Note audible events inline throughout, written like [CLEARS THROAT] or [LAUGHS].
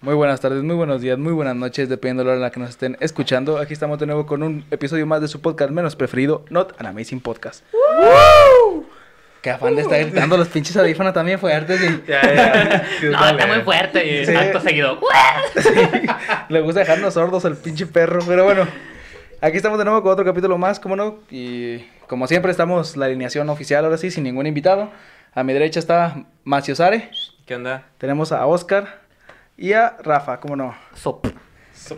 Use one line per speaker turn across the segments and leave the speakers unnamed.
Muy buenas tardes, muy buenos días, muy buenas noches, dependiendo de la hora en la que nos estén escuchando. Aquí estamos de nuevo con un episodio más de su podcast menos preferido, Not an Amazing Podcast. Qué afán de estar gritando los pinches audífonos también [LAUGHS]
Ya, ya. [LAUGHS]
No, está muy fuerte y
Sí.
acto seguido. [LAUGHS]
le gusta dejarnos sordos el pinche perro. Pero bueno, aquí estamos de nuevo con otro capítulo más, como no. Y como siempre, estamos la alineación oficial ahora sí, sin ningún invitado. A mi derecha está Macio Sare,
¿Qué onda?
tenemos a Oscar y a Rafa, como no.
Sop.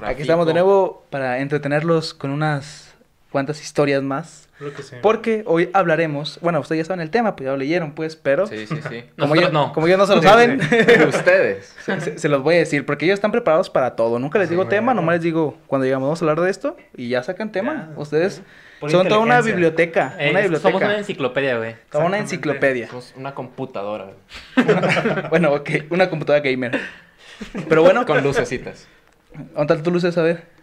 Aquí estamos de nuevo para entretenerlos con unas cuantas historias más.
Creo que sí.
Porque hoy hablaremos, bueno, ustedes ya saben el tema, pues ya lo leyeron, pues, pero
Sí, sí, sí. [LAUGHS]
como, ellos,
no.
como ellos no se lo
Sí,
saben, [LAUGHS]
Ustedes.
se, se los voy a decir, porque ellos están preparados para todo. Nunca les
Sí,
digo tema, nomás les digo cuando llegamos vamos a hablar de esto y ya sacan tema.
Ya.
Ustedes
Por
son toda una biblioteca,
Eh,
una
somos una
biblioteca,
enciclopedia, güey.
toda una enciclopedia.
Somos una computadora [LAUGHS]
bueno, ok, una computadora gamer. Pero bueno,
con lucecitas.
¿dónde está tu luces? A ver.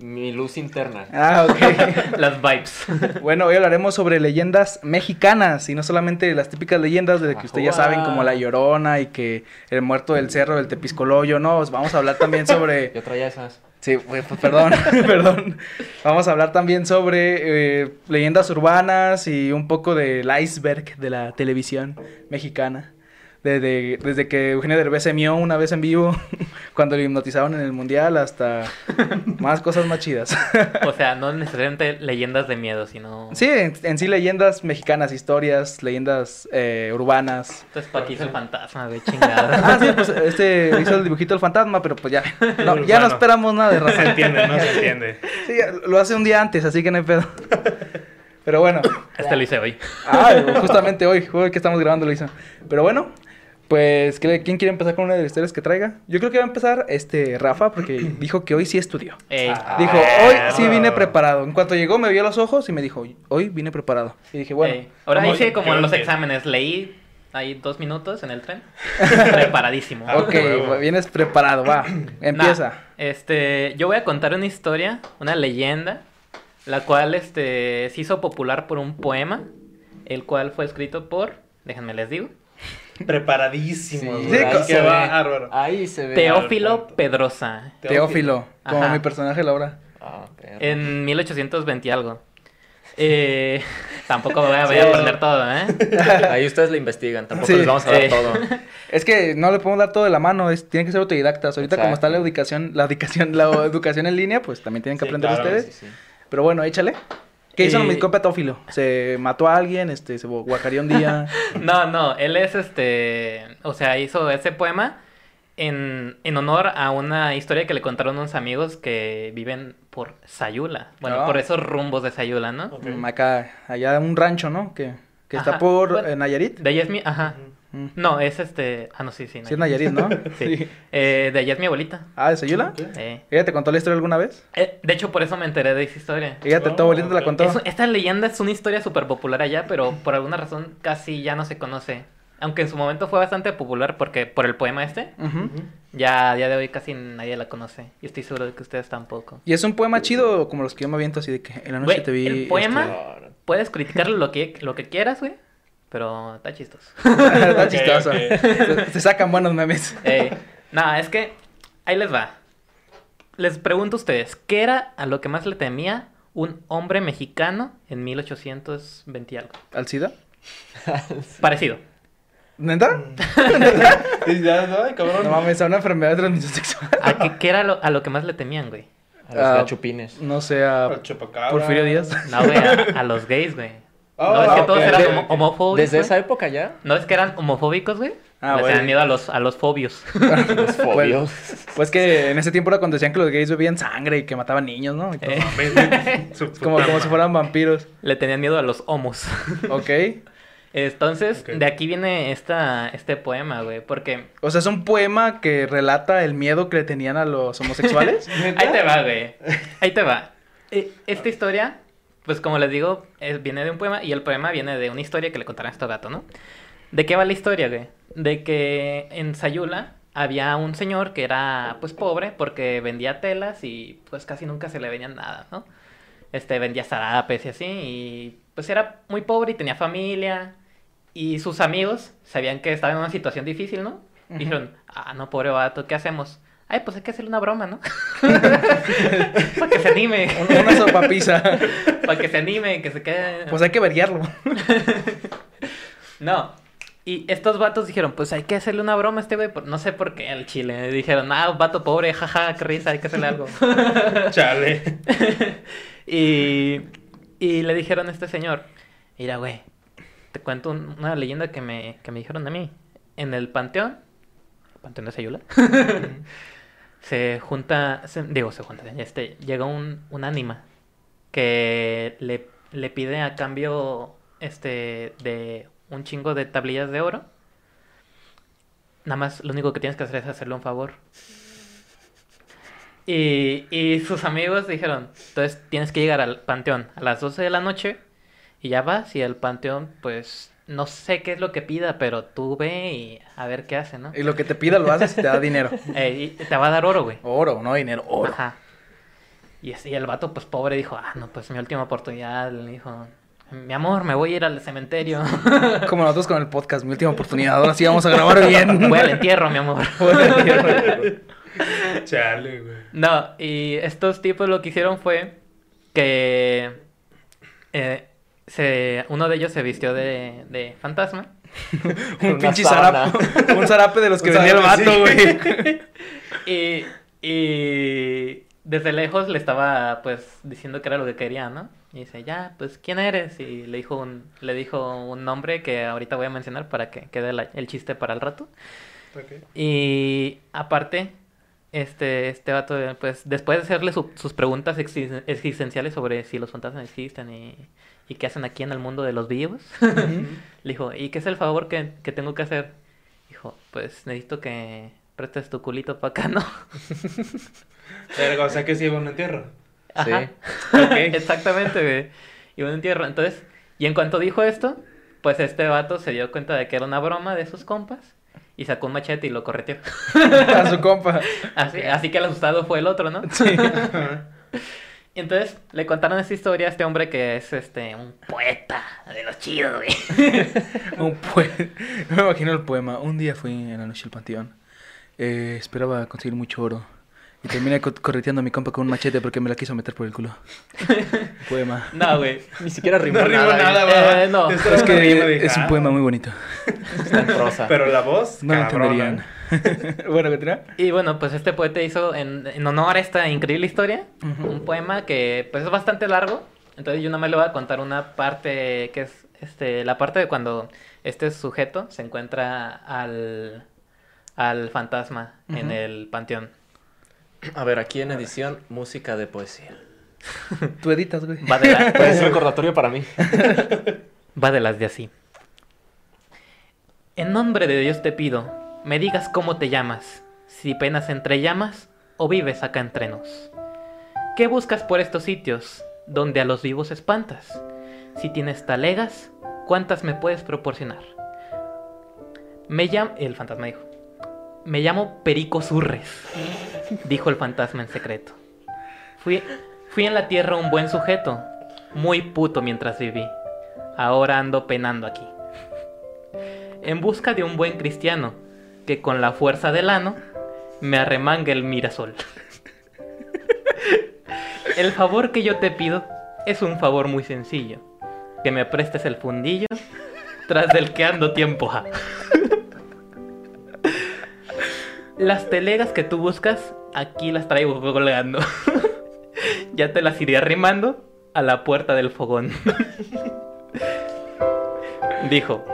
Mi luz interna.
Ah, ok. [LAUGHS]
Las vibes.
Bueno, hoy hablaremos sobre leyendas mexicanas y no solamente las típicas leyendas de que ustedes ya saben como la Llorona y que el muerto del cerro del Tepiscoloyo, no, vamos a hablar también sobre [LAUGHS]
Yo traía esas.
Sí, pues, perdón, [LAUGHS] perdón. Vamos a hablar también sobre eh, leyendas urbanas y un poco del iceberg de la televisión mexicana. Desde, desde que Eugenio Derbez se mió una vez en vivo, [LAUGHS] cuando lo hipnotizaron en el mundial, hasta [LAUGHS] más cosas más chidas.
O sea, no necesariamente leyendas de miedo, sino.
Sí, en, en sí leyendas mexicanas, historias, leyendas eh, urbanas.
Entonces, ¿para qué hizo el fantasma, güey? Chingada. [LAUGHS]
Ah, sí, pues este hizo el dibujito del fantasma, pero pues ya, no, ya no esperamos nada de
No se
razón.
entiende, no se entiende.
Sí, lo hace un día antes, así que no hay pedo. Pero bueno.
Este lo hice hoy.
Ah, justamente hoy, hoy que estamos grabando lo hizo. Pero bueno, pues, ¿qué- ¿quién quiere empezar con una de las historias que traiga? Yo creo que va a empezar este Rafa, porque [CLEARS THROAT] dijo que hoy sí estudió.
Ey.
Ah.
Dijo, hoy sí vine preparado. En cuanto llegó, me vio los ojos y me dijo, hoy vine preparado. Y dije, bueno,
Ey. Ahora
¿cómo-
hice como en los exámenes. Leí ahí dos minutos en el tren. [LAUGHS] Preparadísimo.
Ah,
ok,
huevo.
vienes preparado, va, [CLEARS THROAT] empieza.
Nah, este, yo voy a contar una historia, una leyenda, la cual este se hizo popular por un poema, el cual fue escrito por, déjenme les digo,
Preparadísimo.
Sí,
ahí se
bárbaro.
Ahí se ve.
Teófilo. Pedrosa,
Teófilo, como
Ajá.
mi personaje Laura.
Perro.
en 1820 y algo. Eh, [LAUGHS] tampoco voy a, voy a
Sí.
aprender todo, ¿eh? [LAUGHS]
Ahí ustedes lo investigan. Tampoco
Sí.
les vamos a dar
Sí.
todo. [LAUGHS]
Es que no le podemos dar todo de la mano, es, tienen que ser autodidactas. Ahorita como está la educación, la educación, la educación en línea, pues también tienen que
Sí,
aprender
claro,
ustedes.
Sí, sí.
Pero bueno, échale. ¿Qué hizo
Eh,
mi compa Teófilo? ¿Se mató a alguien? Este, ¿Se guacareó un día? [LAUGHS]
No, no, él es este, o sea, hizo ese poema en, en honor a una historia que le contaron unos amigos que viven por Sayula. Bueno,
Ah.
por esos rumbos de Sayula, ¿no?
Ok.
Mm, Acá, allá un rancho, ¿no? Que, que está por
bueno.
eh, Nayarit.
De ella es mi, ajá.
Mm.
No, es este, ah, no, sí, sí.
Sí, es Nayarit, ¿no? [LAUGHS]
Sí. Eh, de ella es mi abuelita.
Ah, ¿de Sayula?
Eh,
¿Ella te contó la historia alguna vez?
eh, de hecho, por eso me enteré de esa historia.
¿Ella, te, tu
Oh,
abuelita te la contó?
Es- esta leyenda es una historia súper popular allá, pero por alguna razón casi ya no se conoce. Aunque en su momento fue bastante popular porque por el poema este, ya a día de hoy casi nadie la conoce. Y estoy seguro de que ustedes tampoco.
¿Y es un poema chido como los que yo me aviento así de que en la noche te vi?
el poema-
este,
Puedes criticarle lo que, lo que quieras, güey, pero está chistoso. [LAUGHS]
está chistoso.
ok.
Se, se sacan buenos memes.
Eh, nada, es que ahí les va. Les pregunto a ustedes, ¿qué era a lo que más le temía un hombre mexicano en 1820 y algo?
¿Al SIDA? [LAUGHS]
Parecido.
¿Neta? [LAUGHS]
Y ya, no, cabrón.
No mames, a una enfermedad de transmisión sexual.
¿A qué, qué era lo- a lo que más le temían, güey?
A los
Ah,
gachupines.
No sé, a. Porfirio Díaz.
No, güey, a, a los gays, güey.
Oh,
no, es que todos eran homofóbicos.
Desde esa época ya.
No es que eran homofóbicos, güey.
Ah,
Les
bueno.
tenían miedo a los, a los fobios. [LAUGHS]
Los fobios. [LAUGHS]
Pues que en ese tiempo era cuando decían que los gays bebían sangre y que mataban niños, ¿no? Y todo.
Eh, [LAUGHS]
Como, como si fueran vampiros.
le tenían miedo a los homos.
Ok.
Entonces, de aquí viene esta, este poema, güey. Porque
O sea, es un poema que relata el miedo que le tenían a los homosexuales.
Ahí te va, güey. Ahí te va. Eh, Esta historia, pues como les digo, es- viene de un poema y el poema viene de una historia que le contaron a este gato, ¿no? ¿De qué va la historia, güey? De que en Sayula había un señor que era, pues, pobre porque vendía telas y, pues, casi nunca se le vendía nada, ¿no? Este, vendía zarapes y así y, pues, era muy pobre y tenía familia y sus amigos sabían que estaba en una situación difícil, ¿no? Dijeron, ah, no, pobre vato, ¿qué hacemos? Ay, pues hay que hacerle una broma, ¿no? [LAUGHS] Para que se anime. [LAUGHS]
Un- Una sopapisa.
Para que se anime, que se quede...
Pues hay que verguiarlo. [LAUGHS]
No. Y estos vatos dijeron, pues hay que hacerle una broma a este güey. No sé por qué al chile. Dijeron, ah, vato pobre, jaja, qué risa, hay que hacerle algo.
Chale.
y, y le dijeron a este señor, mira, güey, te cuento un- una leyenda que me, que me dijeron a mí. En el panteón, panteón de Sayula, se junta, se- digo, se junta, este, llega un, un ánima que le, le pide a cambio, este, de un chingo de tablillas de oro. Nada más, lo único que tienes que hacer es hacerle un favor. Y, y sus amigos dijeron, entonces tienes que llegar al panteón a las 12 de la noche y ya vas y el panteón, pues, no sé qué es lo que pida, pero tú ve y a ver qué hace, ¿no?
Y lo que te pida lo haces y te da dinero. [LAUGHS]
Eh, y te va a dar oro, güey.
Oro, no dinero, oro.
Ajá. Y, así el vato, pues, pobre, dijo, ah, no, pues, mi última oportunidad, le dijo, mi amor, me voy a ir al cementerio. [LAUGHS]
Como nosotros con el podcast, mi última oportunidad. Ahora sí vamos a [LAUGHS] grabar bien.
voy al entierro, mi amor.
Chale, güey.
No, y estos tipos lo que hicieron fue que eh, se, uno de ellos se vistió de, de fantasma. [LAUGHS]
un pinche zarape. [LAUGHS] Un zarape de los que vendía el vato,
sí.
güey. [LAUGHS]
Y, y desde lejos le estaba pues diciendo que era lo que quería, ¿no? Y dice, ya, pues, ¿quién eres? Y le dijo un, le dijo un nombre que ahorita voy a mencionar para que quede la- el chiste para el rato. Y aparte, este, este vato, pues, después de hacerle su- sus preguntas exi- existenciales sobre si los fantasmas existen y, y qué hacen aquí en el mundo de los vivos, [LAUGHS] le dijo, ¿y qué es el favor que, que tengo que hacer? Dijo, pues necesito que prestes tu culito para acá, ¿no? [LAUGHS]
Verga, o sea que sí iba a un entierro.
Ajá. [LAUGHS] Exactamente, güey. Y un entierro. Entonces, y en cuanto dijo esto, pues este vato se dio cuenta de que era una broma de sus compas y sacó un machete y lo correteó.
A su compa.
Así, así que el asustado fue el otro, ¿no? Y entonces le contaron esta historia a este hombre que es este un poeta de los chidos, güey. [LAUGHS]
Un poe- No me imagino el poema. Un día fui en la noche al panteón. Eh, esperaba conseguir mucho oro. Y terminé co- correteando a mi compa con un machete porque me la quiso meter por el culo. [LAUGHS] poema.
No, güey.
Ni siquiera [LAUGHS] rimó
No
nada.
nada.
Eh, no.
Es que es un
ah,
poema muy bonito.
Está en prosa.
Pero la voz,
No
cabrona.
entenderían. [LAUGHS] bueno, continúa.
Y bueno, pues este poeta hizo en, en honor a esta increíble historia un poema que pues es bastante largo. Entonces yo nada más le voy a contar una parte que es este la parte de cuando este sujeto se encuentra al al fantasma en el panteón.
A ver, aquí en edición, música de poesía. [LAUGHS]
Tú editas, güey.
Va de, la- [LAUGHS]
es un recordatorio para mí.
va de las de así. En nombre de Dios te pido, me digas cómo te llamas, si penas entre llamas o vives acá entre nos. ¿Qué buscas por estos sitios donde a los vivos espantas? Si tienes talegas, ¿cuántas me puedes proporcionar? Me llamo... El fantasma dijo. Me llamo Perico Surres, dijo el fantasma en secreto. Fui, fui en la tierra un buen sujeto, muy puto mientras viví. Ahora ando penando aquí. En busca de un buen cristiano, que con la fuerza del ano me arremangue el mirasol. El favor que yo te pido es un favor muy sencillo. Que me prestes el fundillo tras del que ando tiempo ha. Las telegas que tú buscas, aquí las traigo colgando. ya te las iré arrimando a la puerta del fogón. Dijo,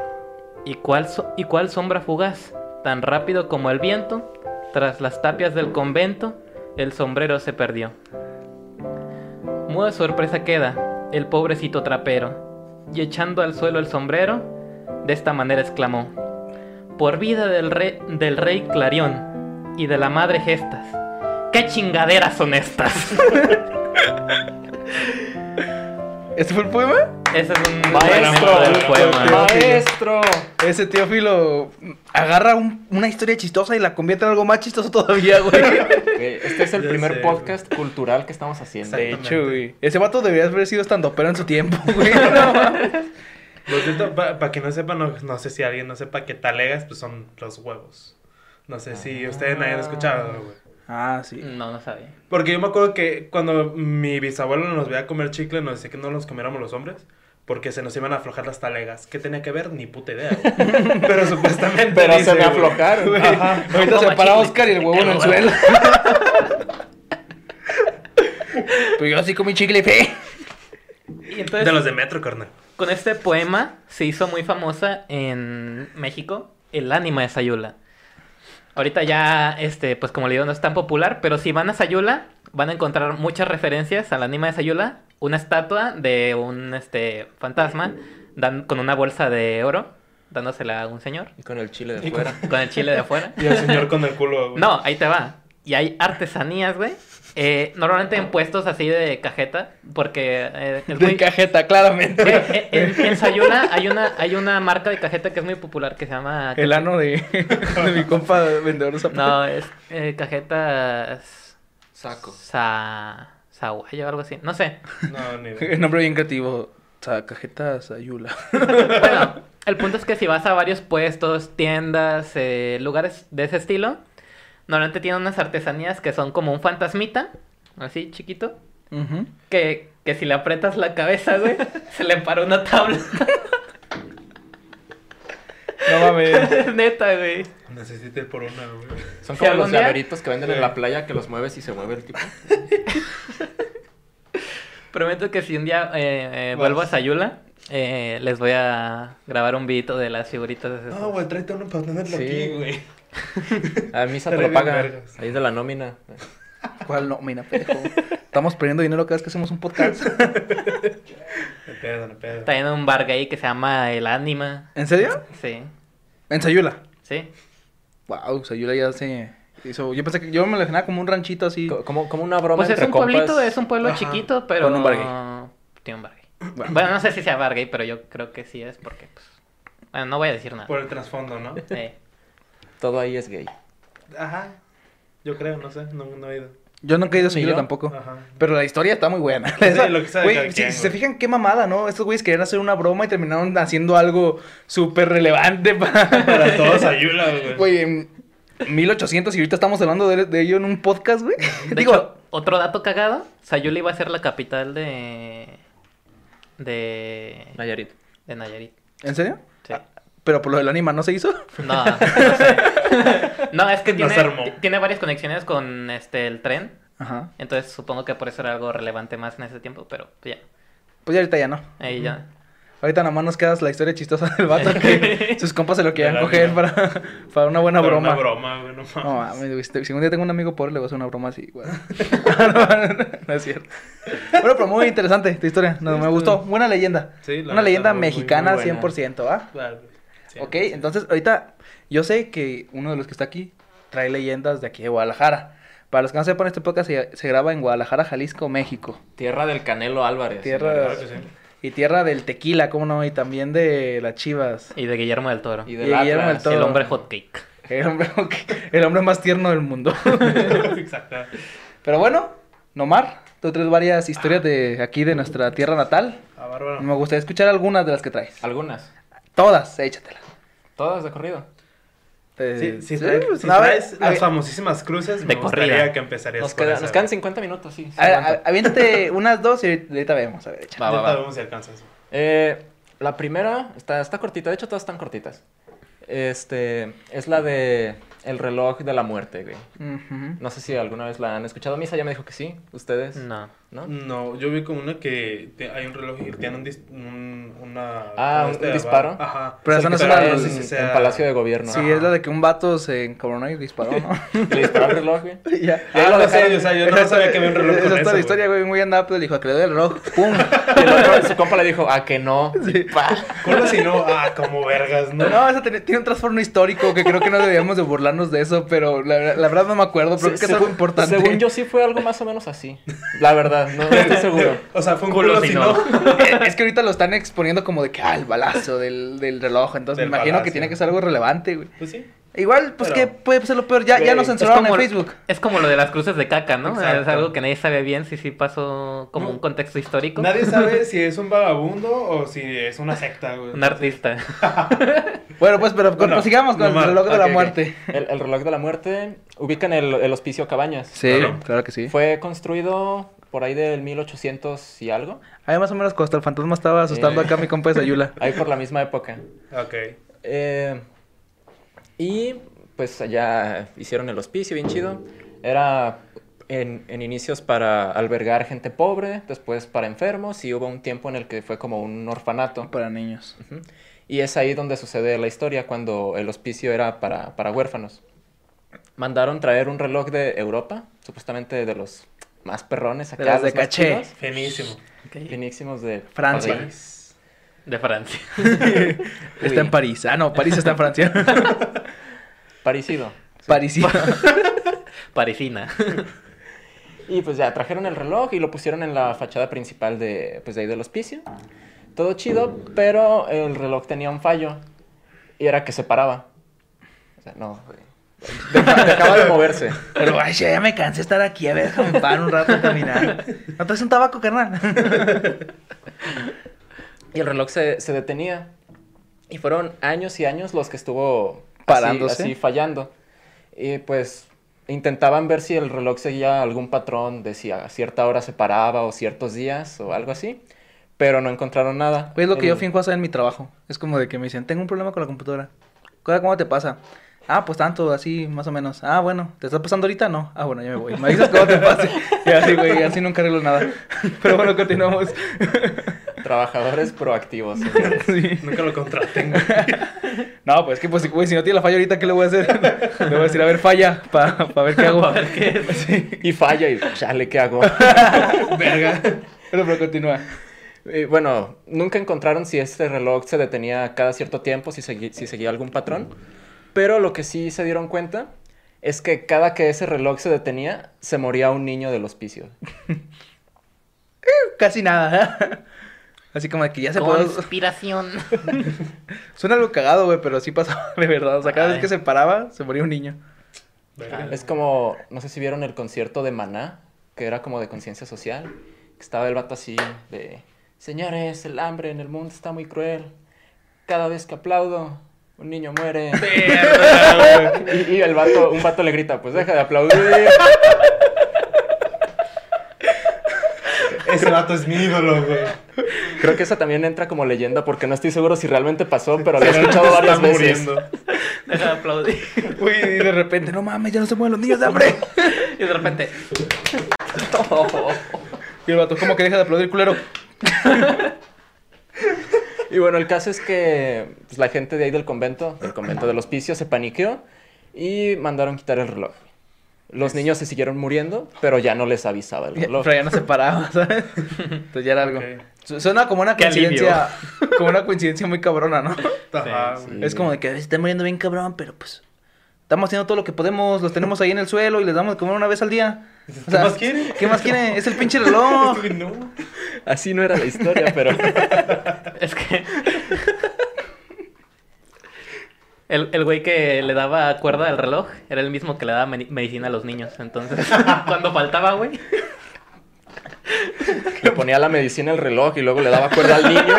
¿y cuál, so- ¿y cuál sombra fugaz? Tan rápido como el viento, tras las tapias del convento, el sombrero se perdió. Muda sorpresa queda el pobrecito trapero, y echando al suelo el sombrero, de esta manera exclamó, Por vida del rey, del rey Clarión y de la madre Gestas, ¿qué chingaderas son estas? [LAUGHS]
¿Este fue el poema?
Ese es un
Maestro,
del poema.
maestro.
Ese Teófilo agarra un- una historia chistosa y la convierte en algo más chistoso todavía, güey. [LAUGHS]
Este es el
Ya
primer
sé,
podcast cultural que estamos haciendo.
De hecho, güey. Ese vato debería haber sido estando pero en su tiempo, [LAUGHS] güey. No.
Para que no sepan, no, no sé si alguien no sepa que talegas pues son los huevos. No sé si ustedes no hayan escuchado, güey.
Ah, sí.
No, no sabía.
Porque yo me acuerdo que cuando mi bisabuelo nos veía comer chicle, nos decía que no los comiéramos los hombres. Porque se nos iban a aflojar las talegas. ¿Qué tenía que ver? Ni puta idea. güey. [LAUGHS] Pero supuestamente.
Pero
dice,
se me aflojaron.
Güey.
Ajá.
Ahorita se para. Oscar y el huevo en el suelo. [LAUGHS] Pues yo así comí chicle fe.
Y entonces,
De los de metro, carnal.
con este poema se hizo muy famosa en México el ánima de Sayula. Ahorita ya, este, pues como le digo, no es tan popular, pero si van a Sayula, van a encontrar muchas referencias al ánima de Sayula. Una estatua de un este fantasma dan, con una bolsa de oro, dándosela a un señor,
Y con el chile de
Y con-
fuera.
con el chile de afuera. [LAUGHS]
Y el señor con el culo, güey.
No, ahí te va. Y hay artesanías, güey. Eh, normalmente en puestos así de cajeta, porque eh, es
De
muy...
cajeta, claramente.
Güey, eh, en, en Sayula hay una, hay una marca de cajeta que es muy popular que se llama...
El ano de, [LAUGHS] de mi compa vendedor de zapatos.
No, es eh, cajetas...
Saco.
Sa... Saguayo o algo así. No sé.
No, ni idea.
El [LAUGHS] nombre bien creativo. O sea, cajeta Sayula.
Bueno, el punto es que si vas a varios puestos, tiendas, eh, lugares de ese estilo, normalmente tienen unas artesanías que son como un fantasmita, así chiquito, que, que si le aprietas la cabeza, güey, [LAUGHS] se le para una tabla.
No mames. [LAUGHS]
Neta, güey.
Necesito ir por una, güey.
Son como los
día-
llaveritos que venden en la playa que los mueves y se mueve el tipo. [LAUGHS]
Prometo que si un día eh, eh, vuelvo a Sayula, eh, les voy a grabar un videito de las figuritas de esas.
No, güey, tráete uno para tenerlo
Sí.
aquí, güey.
A mí se [LAUGHS] te lo pagan. Ahí de la nómina.
¿Cuál no? Mira, pendejo. Estamos perdiendo dinero cada vez que hacemos un podcast.
No pedo, no pedo.
Está en un bar gay que se llama El Ánima.
¿En serio?
Sí,
En Sayula.
sí.
Wow, Sayula ya se hizo. Yo pensé que yo me lo imaginaba como un ranchito así.
Co- Como, como una broma
Pues es un pueblito, es un pueblo
Ajá.
chiquito, pero...
Con un bar gay.
Tiene un bar gay.
Bueno.
Bueno, no sé si sea bar gay, pero yo creo que sí es porque, pues... Bueno, no voy a decir nada.
Por el trasfondo, ¿no?
Eh,
Todo ahí es gay.
Ajá. Yo creo, no sé, no, no he ido.
Yo nunca he ido a
yo.
tampoco.
Ajá.
Pero la historia está muy buena.
Sí,
Esa-
lo que sabe
güey, si,
quien,
si se fijan qué mamada, ¿no? Estos güeyes querían hacer una broma y terminaron haciendo algo súper relevante [LAUGHS] para...
Para todos ayuda, güey.
Güey, en 1800 y ahorita estamos hablando de, de ello en un podcast, güey.
de [LAUGHS]
Digo,
hecho, otro dato cagado, Sayula iba a ser la capital de... De...
Nayarit.
De Nayarit.
¿en serio?
Sí.
Pero por lo del anima no se hizo.
No, no sé. [LAUGHS] No, es que tiene, tiene varias conexiones con este el tren.
Ajá.
Entonces supongo que por eso era algo relevante más en ese tiempo, pero pues, ya.
Pues ya ahorita ya no.
Ahí ya.
Ahorita nada más nos queda la historia chistosa del vato que [LAUGHS] sus compas se lo querían
Del
coger para, para una buena
Para
broma.
Una broma, güey, no mames.
No mames, güey, si un día tengo un amigo pobre le voy a hacer una broma así, güey. [LAUGHS] no, no es cierto. Bueno, pero muy interesante tu historia. No, me gustó. Buena leyenda.
Sí, la
una leyenda
muy, muy,
mexicana
muy buena.
100%, ¿va?
Claro.
Ok, entonces ahorita yo sé que uno de los que está aquí trae leyendas de aquí de Guadalajara. Para los que no sepan, este podcast se, se graba en Guadalajara, Jalisco, México.
Tierra del Canelo Álvarez.
Tierra-
sí.
Y tierra del tequila, ¿cómo no? Y también de las chivas.
Y de Guillermo del Toro.
Y
Y
del
Guillermo del. Toro.
El hombre hot cake.
El hombre, el hombre más tierno del mundo. [LAUGHS]
Exacto.
Pero bueno, Nomar, tú traes varias historias de aquí de nuestra tierra natal.
Ah, bárbaro.
Me gustaría escuchar algunas de las que traes.
Algunas.
Todas, échatelas.
Todas de corrido.
Eh,
Sí, si
sí,
traes,
pues,
si traes las famosísimas cruces,
De
me gustaría
corrida.
que empezarías
Nos, queda- quedan
güey.
50 minutos, sí.
a aviéntate [LAUGHS] unas dos y ahorita vemos. A ver.
Va, va,
Ahorita
va.
vemos si alcanzas.
Eh, la primera está, está cortita, de hecho todas están cortitas. Este, es la de el reloj de la muerte, güey. No sé si alguna vez la han escuchado. Misa ya me dijo que sí. ¿Ustedes?
No.
¿No?
No, yo vi como una que te- hay un reloj y tiene un, dis- un- una...
Ah, un-
este
un disparo.
Ajá.
Pero
Es
esa no es una-
en, en Palacio de Gobierno.
Sí,
Ajá.
es la de que un vato se encabronó y disparó, ¿no? [LAUGHS]
Le disparó el reloj, güey.
ya.
Ah,
lo
no sé,
dejaron.
o sea, yo
Esa
no sabía que había un reloj
Esa
con eso,
la historia, güey. Muy andada, pues le dijo que le doy el reloj. [LAUGHS] ¡Pum!
Y el otro, su compa le dijo, a que no.
Sí.
Pa.
¿Cómo si no? Ah, como vergas, ¿no?
No, eso tiene, tiene un trastorno histórico que creo que no debíamos de burlarnos de eso, pero la, la verdad no me acuerdo, pero creo que es algo importante.
Según yo sí fue algo más o menos así. La verdad, no, [LAUGHS] no estoy seguro.
O sea, fue un
Culo
culo,
si no.
no. [LAUGHS]
Es que ahorita lo están exponiendo como de que, ah, el balazo del, del reloj, entonces
Del
me imagino que tiene que ser algo relevante, güey.
Pues sí.
Igual, pues que puede ser lo peor. Ya, ya nos censuraron en Facebook.
Es como lo de las cruces de caca, ¿no?
Exacto.
Es algo que nadie sabe bien si sí pasó como
No.
un contexto histórico.
Nadie sabe [LAUGHS] si es un vagabundo o si es una secta, güey.
Un artista.
Bueno, pues, pero
Bueno,
prosigamos con el reloj de la muerte.
El, el reloj de la muerte ubican el, el hospicio Cabañas.
Sí,
Claro.
claro que sí.
Fue construido por ahí del 1800 y algo.
Ahí más o menos cuando hasta el fantasma estaba asustando
Sí.
acá a mi compa de Sayula. [LAUGHS]
Ahí por la misma época.
Ok.
Eh, y pues allá hicieron el hospicio bien chido. Era en, en inicios para albergar gente pobre, después para enfermos y hubo un tiempo en el que fue como un orfanato.
Para niños.
Y es ahí donde sucede la historia, cuando el hospicio era para, para huérfanos. Mandaron traer un reloj de Europa, supuestamente de los más perrones acá.
De las de
los más
caché.
Finísimo.
Ok.
Finísimos de
Francia.
París.
De Francia. [LAUGHS]
Está en París. Ah, no, París está en Francia. [LAUGHS]
Parecido.
Parisino. [LAUGHS]
Parisina.
Y pues ya trajeron el reloj y lo pusieron en la fachada principal de, pues, de ahí del hospicio. Todo chido, pero el reloj tenía un fallo. Y era que se paraba. O sea, no, dejaba de moverse.
Pero, ay, ya me cansé de estar aquí. A ver, déjame parar un rato a caminar. ¿No traes un tabaco, carnal?
Y el reloj se, se detenía. Y fueron años y años los que estuvo así-
Parándose.
así fallando. Y pues intentaban ver si el reloj seguía algún patrón de si a cierta hora se paraba o ciertos días o algo así. Pero no encontraron nada.
Pues es lo que
El-
yo finjo hacer en mi trabajo. Es como de que me dicen, tengo un problema con la computadora. ¿Cómo cómo te pasa? Ah, pues tanto, así, más o menos. Ah, bueno, ¿te está pasando ahorita? No. Ah, bueno, ya me voy. Me dices cómo te pase. [LAUGHS] Y así, güey, así nunca arreglo nada. [LAUGHS] Pero bueno, continuamos. [LAUGHS]
Trabajadores proactivos.
Sí.
Nunca lo contraten.
No, pues es que, pues, güey, si no tiene la falla ahorita, ¿qué le voy a hacer? Le voy a decir, a ver, falla, para ver qué hago.
Pa' ver qué es.
Sí.
Y falla y chale, ¿qué hago?
Verga. Pero, pero continúa.
Y bueno, nunca encontraron si este reloj se detenía cada cierto tiempo, si, segui- si seguía algún patrón. Pero lo que sí se dieron cuenta es que cada que ese reloj se detenía, se moría un niño del hospicio. [LAUGHS]
Casi nada. [LAUGHS] Así como de que ya se puede...
Conspiración. [LAUGHS]
Suena algo cagado, güey, pero sí pasaba de verdad. O sea, cada
Ay.
vez que se paraba, se moría un niño.
Verga.
Es como, no sé si vieron el concierto de Maná, que era como de conciencia social, que estaba el vato así de, señores, el hambre en el mundo está muy cruel. Cada vez que aplaudo, un niño muere. y, y el vato, un vato le grita, pues deja de aplaudir.
Ese vato es mi ídolo, güey.
Creo que esa también entra como leyenda porque no estoy seguro si realmente pasó, pero lo he escuchado
está
varias veces.
muriendo.
Deja de aplaudir.
Uy, y de repente, no mames, ya no se mueven los niños de hambre.
Y de repente.
Y el vato, como que deja de aplaudir, culero. [LAUGHS]
Y bueno, el caso es que pues, la gente de ahí del convento, del convento del hospicio, se paniqueó y mandaron quitar el reloj. Los niños se siguieron muriendo, pero ya no les avisaba el reloj.
Pero ya no se paraba, ¿sabes? [LAUGHS] Entonces ya era algo.
Ok.
Su- Suena como una
Qué
coincidencia, como una coincidencia muy cabrona, ¿no?
Sí.
Es como de que se está muriendo bien cabrón, pero pues estamos haciendo todo lo que podemos, los tenemos ahí en el suelo y les damos de comer una vez al día. [LAUGHS] O
¿Qué más quiere?
¿Qué más quiere? Es el pinche reloj. [LAUGHS]
No.
Así no era la historia, pero... [LAUGHS]
Es que. El, el güey que le daba cuerda al reloj era el mismo que le daba medicina a los niños. Entonces, cuando faltaba, güey,
Le ponía la medicina al reloj y luego le daba cuerda al niño.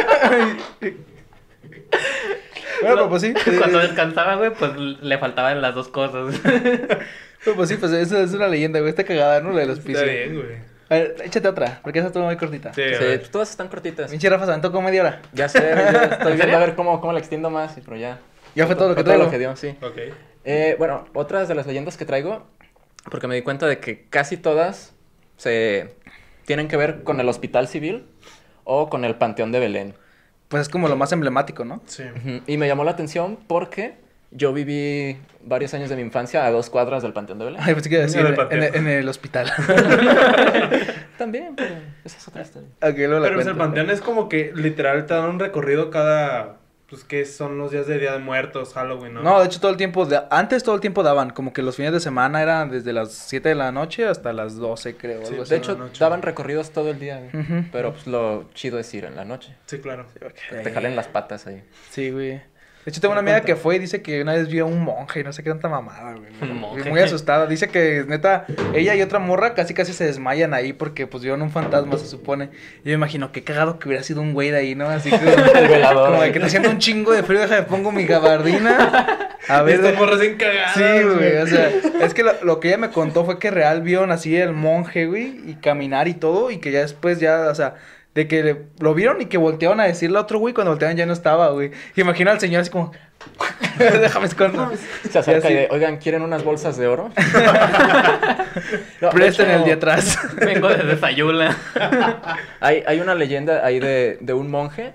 Bueno, pero pues sí.
cuando descansaba, güey, pues le faltaban las dos cosas.
Pues sí, pues eso es una leyenda, güey. Está cagada, ¿no? La del hospicio.
Está bien, güey.
A ver, échate otra, porque esa estuvo muy cortita.
Sí,
pues, todas están cortitas.
Pinche Rafa se aventó como media hora.
Ya sé, [LAUGHS] estoy
¿En
viendo a ver cómo, cómo la extiendo más, pero ya.
Ya fue todo lo que
todo lo que dio, sí.
Ok.
Eh, bueno, otras de las leyendas que traigo, porque me di cuenta de que casi todas se tienen que ver con el Hospital Civil o con el Panteón de Belén.
Pues es como lo más emblemático, ¿no?
Sí.
Y me llamó la atención porque yo viví varios años de mi infancia a dos cuadras del Panteón de Belén.
Ay, pues que decir,
En el
en,
panteón.
en el hospital. [LAUGHS]
También, pero esa es otra historia.
luego la
Pero pues, el panteón es como que literal te dan un recorrido cada. Pues que son los días de Día de Muertos, Halloween, ¿no?
No, de hecho todo el tiempo, de- antes todo el tiempo daban, como que los fines de semana eran desde las 7 de la noche hasta las 12, creo.
Sí, de
hecho,
noche.
daban recorridos todo el día, pero pues lo chido es ir en la noche.
Sí, claro.
Te jalen las patas ahí.
Sí, güey. De hecho, tengo una amiga que fue y dice que una vez vio a un monje y no sé qué tanta mamada, güey. [LAUGHS]
Un monje.
Muy asustada. Dice que, neta, ella y otra morra casi casi se desmayan ahí porque, pues, vieron un fantasma, se supone. Yo me imagino, qué cagado que hubiera sido un güey de ahí, ¿no? Así que, [LAUGHS] como de que te haciendo un chingo de frío, déjame pongo mi gabardina. A ver,
Estas
de-
morras bien cagadas,
Sí, güey, o sea, es que lo, lo que ella me contó fue que real vieron así el monje, güey, y caminar y todo, y que ya después ya, o sea, de que lo vieron y que voltearon a decirle a otro güey, cuando volteaban ya no estaba, güey. Y imagina al señor así como, [LAUGHS] déjame esconder.
Se acerca
Y
de, oigan, ¿quieren unas bolsas de oro? [LAUGHS] No, de
Presten
hecho,
el día atrás. [LAUGHS]
Vengo desde Sayula.
Hay, hay una leyenda ahí de, de un monje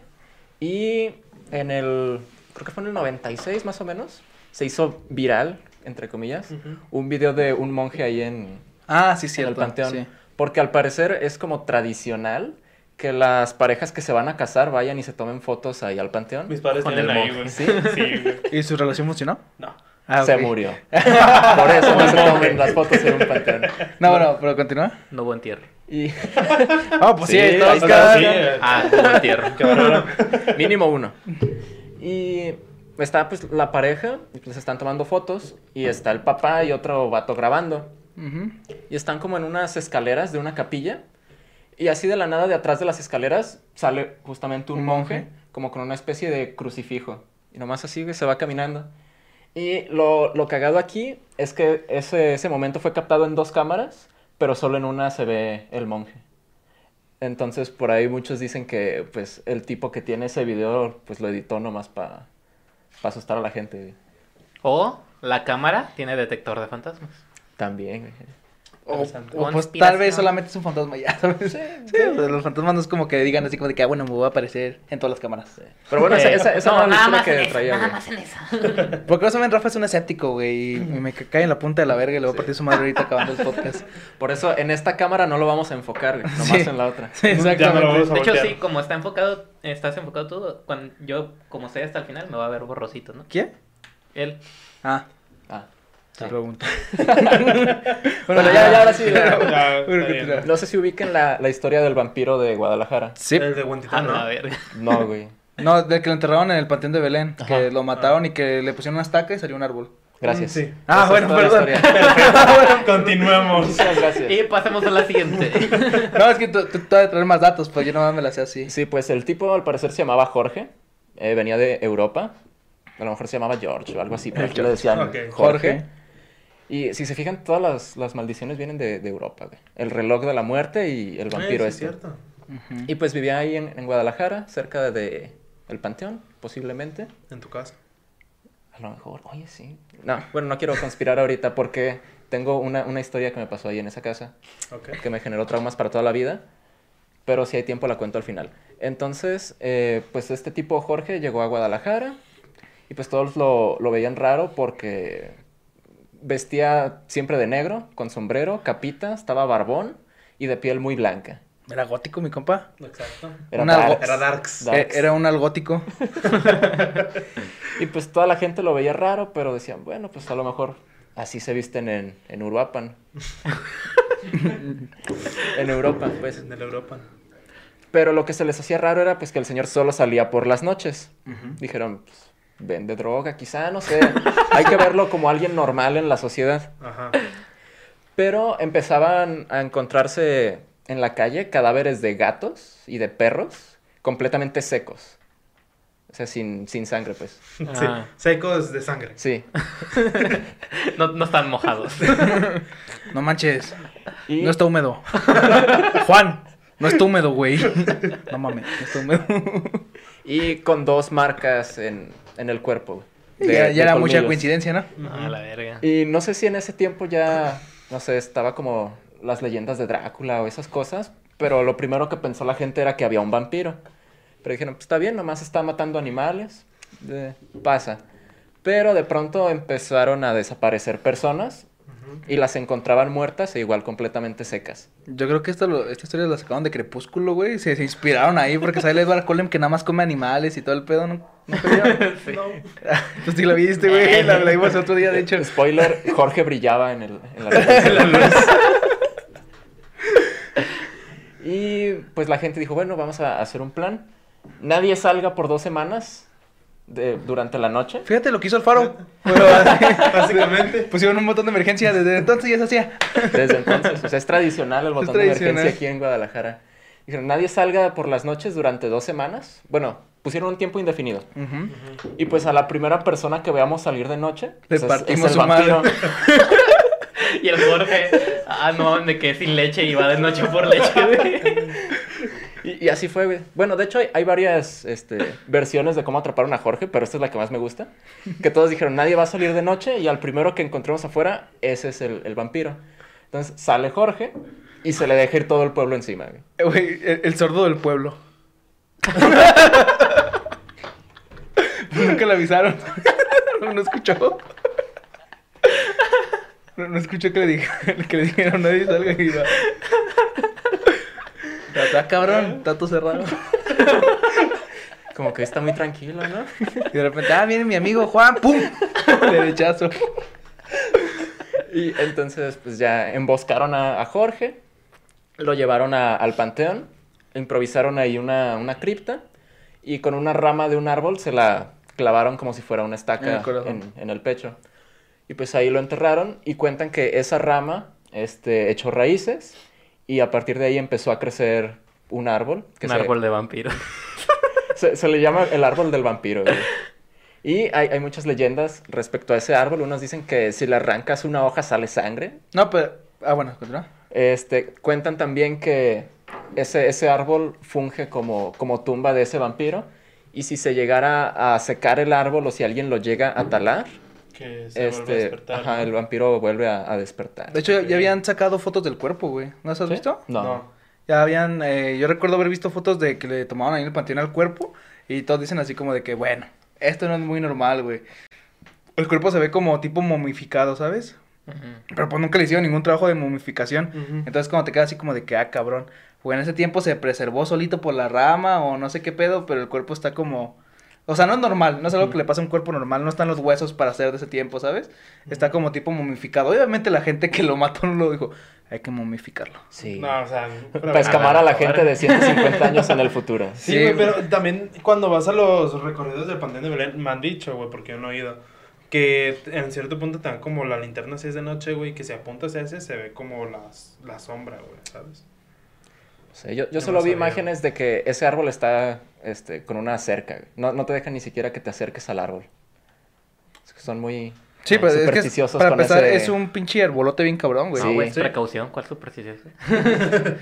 y en el, creo que fue en el 96 más o menos, se hizo viral, entre comillas, un video de un monje ahí en,
Ah, sí,
en
cierto.
el panteón.
sí.
Porque al parecer es como tradicional que las parejas que se van a casar vayan y se tomen fotos ahí al panteón.
Mis padres
Con
tienen
el
ahí, güey.
¿Sí? [LAUGHS]
Sí, güey.
¿Y su relación funcionó?
No.
Ah,
Se murió. [LAUGHS] Por eso no se tomen las fotos en un panteón.
No, bueno, pero continúa.
No hubo entierro.
Y [LAUGHS]
Ah, pues sí,
Sí,
eh.
Ah, hubo entierro.
Qué bárbaro.
Mínimo uno. Y está pues la pareja, y pues están tomando fotos, y está el papá y otro vato grabando.
Ujú.
Y están como en unas escaleras de una capilla. Y así de la nada, de atrás de las escaleras, sale justamente un
Un
monje,
monje.
como con una especie de crucifijo. Y nomás así se va caminando. Y lo, lo cagado aquí es que ese, ese momento fue captado en dos cámaras, pero solo en una se ve el monje. Entonces, por ahí muchos dicen que, pues, el tipo que tiene ese video, pues, lo editó nomás para asustar a la gente.
O la cámara tiene detector de fantasmas.
También, güey.
O, pues tal vez solamente es un fantasma ya, ¿sabes? Sí, o sea, los fantasmas no es como que digan así como de que, ah, bueno, me voy a aparecer en todas las cámaras.
Pero bueno, esa, esa, esa
no, nada más
que
en
traía,
nada
güey.
más en esa. [LAUGHS] [LAUGHS]
Porque no saben, Rafa es un escéptico, güey, y [LAUGHS] me ca- cae en la punta de la verga y le voy a partir su madre ahorita acabando el podcast.
Por eso en esta cámara no lo vamos a enfocar, güey, nomás
Sí.
en la otra.
Exactamente.
De hecho, sí, como está enfocado, estás enfocado tú, cuando yo, como sé hasta el final, me va a ver borrosito, ¿no?
¿Quién?
Él.
Ah,
Ah,
te
sí.
pregunto. [LAUGHS]
Bueno, ya, ya, ahora sí. ya. [LAUGHS]
Ya,
Bueno,
está bien.
continúa.
No sé si ubiquen la, la historia del vampiro de Guadalajara.
Sí.
El de
Ah,
Huentitán,
no,
¿no?
a ver.
No, güey.
No, de que lo enterraron en el panteón de Belén,
Ajá.
que lo mataron y que le pusieron una estaca y salió un árbol.
Gracias.
Sí.
Ah, [LAUGHS] bueno, perdón.
Continuemos.
Muchas gracias.
Y pasemos a la siguiente.
No, es que tú, tú, tú has de traer más datos, pues yo no me la sé así.
Sí, pues el tipo al parecer se llamaba Jorge. eh, venía de Europa. A lo mejor se llamaba George o algo así, pero aquí le decían. Jorge. Y si se fijan, todas las, las maldiciones vienen de, de Europa, güey. El reloj de la muerte y el vampiro
Eh, sí,
este.
es cierto.
Ujú.
Y pues vivía ahí en, en Guadalajara, cerca de, de el panteón, posiblemente.
En tu casa.
A lo mejor, oye, sí. No, bueno, no quiero conspirar ahorita porque tengo una, una historia que me pasó ahí en esa casa
Ok.
que me generó traumas para toda la vida. Pero si hay tiempo la cuento al final. Entonces, eh, pues este tipo Jorge llegó a Guadalajara y pues todos lo, lo veían raro porque vestía siempre de negro, con sombrero, capita, estaba barbón y de piel muy blanca.
Era gótico, mi compa.
Exacto.
Era
Una
darks.
Era Darks.
Darks.
Eh, Era un algótico. [LAUGHS]
Y pues toda la gente lo veía raro, pero decían, bueno, pues a lo mejor así se visten en, en Uruapan. [LAUGHS] en Europa, pues.
En el Europa.
Pero lo que se les hacía raro era pues que el señor solo salía por las noches. Dijeron, pues, vende droga, quizá, no sé. Hay que verlo como alguien normal en la sociedad.
Ajá.
Pero empezaban a encontrarse en la calle cadáveres de gatos y de perros completamente secos. O sea, sin, sin sangre, pues. [LAUGHS]
Ah.
Sí. Secos de sangre.
Sí. [LAUGHS]
No, no están mojados. [LAUGHS]
No manches.
Y
No está húmedo. Juan, no está húmedo, güey. No mames, no está húmedo.
Y con dos marcas en, en el cuerpo. güey, de-
ya era mucha coincidencia, ¿no?
No, la verga.
Y no sé si en ese tiempo ya, no sé, estaba como las leyendas de Drácula o esas cosas, pero lo primero que pensó la gente era que había un vampiro. Pero dijeron, pues está bien, nomás está matando animales, pasa. Pero de pronto empezaron a desaparecer personas y las encontraban muertas e igual completamente secas.
Yo creo que esta, lo- esta historia la sacaron de Crepúsculo, güey. Se, se inspiraron ahí porque sale Edward Cullen que nada más come animales y todo el pedo, ¿no? ¿No? [LAUGHS]
Sí.
No. [LAUGHS]
Tú sí la viste, güey. La, la vimos otro día, de hecho.
Spoiler, Jorge brillaba en, el, [LAUGHS] en la luz. Y pues la gente dijo, bueno, vamos a hacer un plan. Nadie salga por dos semanas de, durante la noche.
Fíjate lo que hizo el faro. [LAUGHS] Pero así, [LAUGHS]
Básicamente.
pusieron un botón de emergencia. Desde entonces ya se hacía.
Desde entonces. O sea, es tradicional el botón de emergencia aquí en Guadalajara. Dijeron, nadie salga por las noches durante dos semanas. Bueno, pusieron un tiempo indefinido. Y pues a la primera persona que veamos salir de noche,
Le
pues, es-
partimos
es,
su
el vampiro.
madre. [LAUGHS]
Y el Jorge, ah, no, de que sin leche y va de noche por leche.
Y, y así fue, güey. Bueno, de hecho hay, hay varias este, versiones de cómo atraparon a Jorge, pero esta es la que más me gusta. Que todos dijeron, nadie va a salir de noche y al primero que encontremos afuera, ese es el, el vampiro. Entonces sale Jorge y se le deja ir todo el pueblo encima, güey.
Eh, Güey, el, el sordo del pueblo. [LAUGHS] Nunca le avisaron. [LAUGHS] No, no escuchó. No, no escuchó que le, dij- que le dijeron nadie salga y va. Está, cabrón, está todo cerrado. [LAUGHS]
Como que está muy tranquilo, ¿no?
Y de repente, ah, viene mi amigo Juan, ¡pum! [LAUGHS] Derechazo.
Y entonces, pues ya emboscaron a, a Jorge, lo llevaron a- al panteón, improvisaron ahí una, una cripta y con una rama de un árbol se la clavaron como si fuera una
En
estaca
el
en, en el pecho. Y pues ahí lo enterraron y cuentan que esa rama este, echó raíces y a partir de ahí empezó a crecer un árbol. Que
Un
se,
árbol de vampiro. [LAUGHS]
se, se le llama el árbol del vampiro. güey. Y hay, hay muchas leyendas respecto a ese árbol. Unos dicen que si le arrancas una hoja sale sangre.
No, pero. Ah, bueno, continúa.
Este, cuentan también que ese, ese árbol funge como, como tumba de ese vampiro. Y si se llegara a secar el árbol o si alguien lo llega a talar,
Que se vuelve a
este,
despertar.
ajá,
¿no?
el vampiro vuelve a, a despertar.
De hecho, ya, habían sacado fotos del cuerpo, güey. ¿No las has
¿Sí?
visto?
No.
No.
Ya habían, eh, yo recuerdo haber visto fotos de que le tomaban ahí en el panteón al cuerpo y todos dicen así como de que, bueno, esto no es muy normal, güey. El cuerpo se ve como tipo momificado, ¿sabes? Pero pues nunca le hicieron ningún trabajo de momificación. Entonces como te queda así como de que, ah, cabrón. O en ese tiempo se preservó solito por la rama o no sé qué pedo, pero el cuerpo está como... O sea, no es normal, no es algo que le pasa a un cuerpo normal, no están los huesos para hacer de ese tiempo, ¿sabes? Está como tipo momificado. Obviamente la gente que lo mató no lo dijo, hay que momificarlo.
Sí.
No, o sea.
Para escamar a la gente de 150 años en el futuro. [LAUGHS]
Sí,
Sí,
güey,
güey.
pero también cuando vas a los recorridos del Panteón de Belén, me han dicho, güey, porque yo no he ido, que en cierto punto te dan como la linterna si es de noche, güey, que si apuntas a ese se ve como las, la sombra, güey, ¿sabes?
Yo, yo
No
solo
lo
vi
sabía.
imágenes de que ese árbol está este, con una cerca. No, no te dejan ni siquiera que te acerques al árbol. Es que son muy
Sí,
eh,
pero es que es-
supersticiosos
para
con
empezar
ese-
es un pinche arbolote bien cabrón, güey.
No,
Sí,
güey,
Sí.
precaución, ¿cuál superstición? [LAUGHS]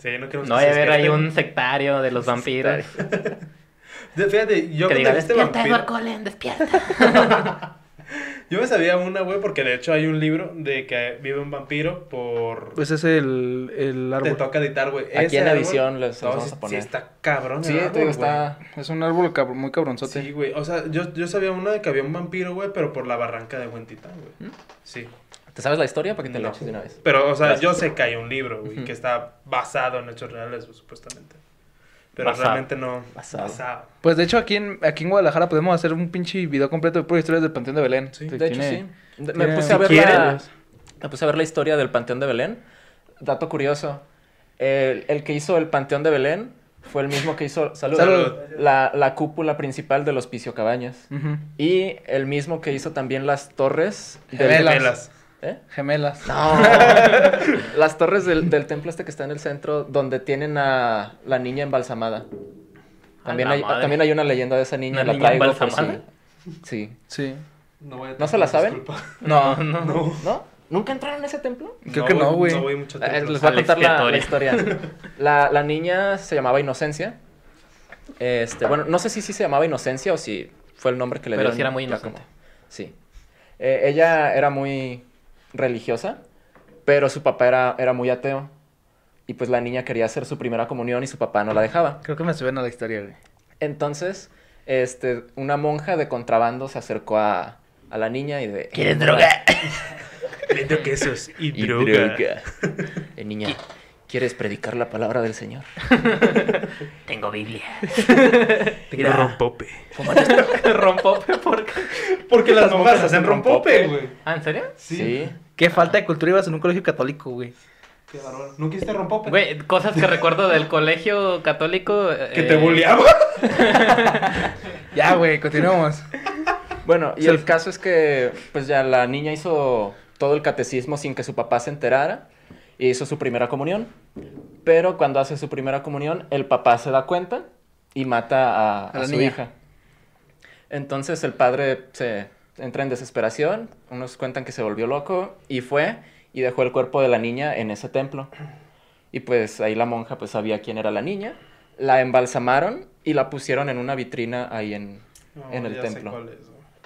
Sí, no
No
que
a
se
haber ahí un sectario de los vampiros. [LAUGHS]
Fíjate, yo
que diga,
este
despierta, Edward Cullen, despierta. [LAUGHS]
yo me sabía una, güey, porque de hecho hay un libro de que vive un vampiro por...
Pues es el, el
te
árbol.
toca editar, güey.
Aquí en
árbol-
edición les- les
No,
vamos
sí-
a poner.
Sí, está cabrón.
Sí,
el
te
árbol,
digo, está...
Es un árbol cab- muy cabronzote.
Sí, güey. O sea, yo, yo sabía una de que había un vampiro, güey, pero por la barranca de Huentitán, güey.
¿Mm?
Sí.
¿Te sabes la historia? Para que te la
No.
eches de una vez.
Pero, o sea,
Gracias.
yo sé que hay un libro, güey, que está basado en hechos reales, supuestamente. Pero
Basado.
realmente no.
Basado.
Pues de hecho aquí en, aquí en Guadalajara podemos hacer un pinche video completo de puras historias del Panteón de Belén.
Sí.
De hecho, sí. De- Me puse, a ver la, me puse a ver la historia del Panteón de Belén. Dato curioso. El, el que hizo el Panteón de Belén fue el mismo que hizo salud,
Salud.
La, la cúpula principal del Hospicio Cabañas. Y el mismo que hizo también las torres del...
Gemelas.
Gemelas.
¿Eh?
Gemelas.
No. [LAUGHS] las torres del, del templo este que está en el centro, donde tienen a la niña embalsamada. También
la
hay, también hay una leyenda de esa niña.
¿Una
la
niña
traigo
embalsamada?
Sí.
Sí.
No, voy a
¿No se la saben?
No, [LAUGHS]
no.
No.
¿no? ¿Nunca entraron a ese templo?
Creo que no, güey.
No voy mucho
Eh,
tiempo.
les voy a contar la, la historia. [LAUGHS] La, la niña se llamaba Inocencia. Este, bueno, no sé si sí se llamaba Inocencia o si fue el nombre que le
Pero
dieron.
sí era muy inocente.
como- Sí. Eh, ella era muy religiosa, pero su papá era, era muy ateo. Y pues la niña quería hacer su primera comunión y su papá no la dejaba.
Creo que me suena la historia, güey.
Entonces, este, una monja de contrabando se acercó a, a la niña y de...
¿Quieres droga? [LAUGHS]
Vendo quesos y,
Y
droga.
droga. [LAUGHS] Eh, niña, ¿quieres predicar la palabra del Señor? [LAUGHS]
Tengo Biblia. [LAUGHS]
Tengo [LAUGHS] rompope.
Rompope porque.
Porque las monjas
monjas
hacen rompope, güey.
¿Ah, en serio?
Sí.
Qué falta de cultura ibas en un colegio católico, güey.
Qué bárbaro. ¿No quisiste rompope?
Güey, cosas que recuerdo del colegio católico.
Que
eh,
te bulleaba.
Ya, güey, continuamos.
Bueno, y
Sí.
el caso es que, pues ya la niña hizo todo el catecismo sin que su papá se enterara hizo su primera comunión. Pero cuando hace su primera comunión, el papá se da cuenta y mata a,
A la
a su
niña.
hija. Entonces el padre se entra en desesperación, unos cuentan que se volvió loco y fue y dejó el cuerpo de la niña en ese templo. Y pues ahí la monja pues sabía quién era la niña, la embalsamaron y la pusieron en una vitrina ahí en,
No,
en el templo.
es,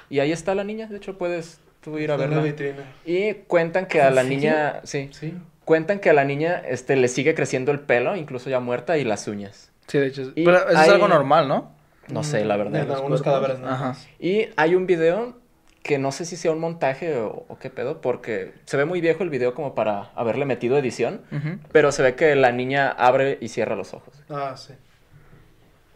y ahí está la niña, de hecho puedes tú ir a
en la
verla.
vitrina.
Y cuentan que a
¿En
la niña, sí,
Sí.
Cuentan que a la niña este le sigue creciendo el pelo, incluso ya muerta y las uñas.
Sí, de hecho.
Y
Pero eso es algo normal, ¿no?
No sé, la verdad.
En algunos cadáveres, ¿no?
Ajá.
Y hay un video que no sé si sea un montaje o, o qué pedo, porque se ve muy viejo el video como para haberle metido edición, pero se ve que la niña abre y cierra los ojos.
Ah, sí.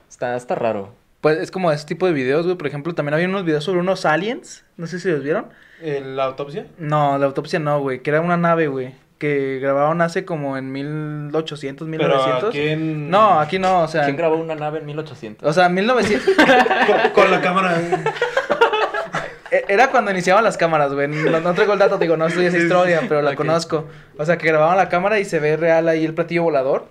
Está, está raro.
Pues es como ese tipo de videos, güey. Por ejemplo, también había unos videos sobre unos aliens. No sé si los vieron.
¿El- ¿La autopsia?
No, la autopsia no, güey. Que era una nave, güey. Que grabaron hace como en 1800,
Pero
1900.
aquí en...
No, aquí no, o sea.
¿Quién grabó una nave en 1800?
O sea, 1900. [LAUGHS]
con, con la cámara.
E- Era cuando iniciaban las cámaras, güey. No, no traigo el dato, te digo, no estudié esa historia, pero la conozco. O sea, que grababan la cámara y se ve real ahí el platillo volador.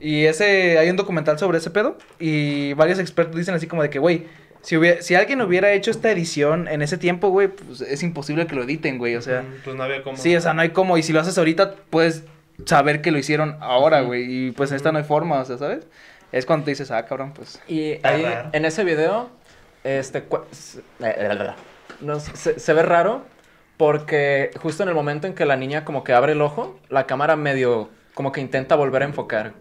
Y ese, hay un documental sobre ese pedo. Y varios expertos dicen así como de que, güey, si, hubiera- si alguien hubiera hecho esta edición en ese tiempo, güey, pues es imposible que lo editen, güey. O sea,
Pues no había cómo.
sí, o sea, no hay cómo. Y si lo haces ahorita, puedes saber que lo hicieron ahora, güey. Y pues en esta no hay forma, o sea, ¿sabes? Es cuando te dices, ah, cabrón, pues.
Y ahí, en ese video, este, no, se, se ve raro porque justo en el momento en que la niña como que abre el ojo, la cámara medio como que intenta volver a enfocar.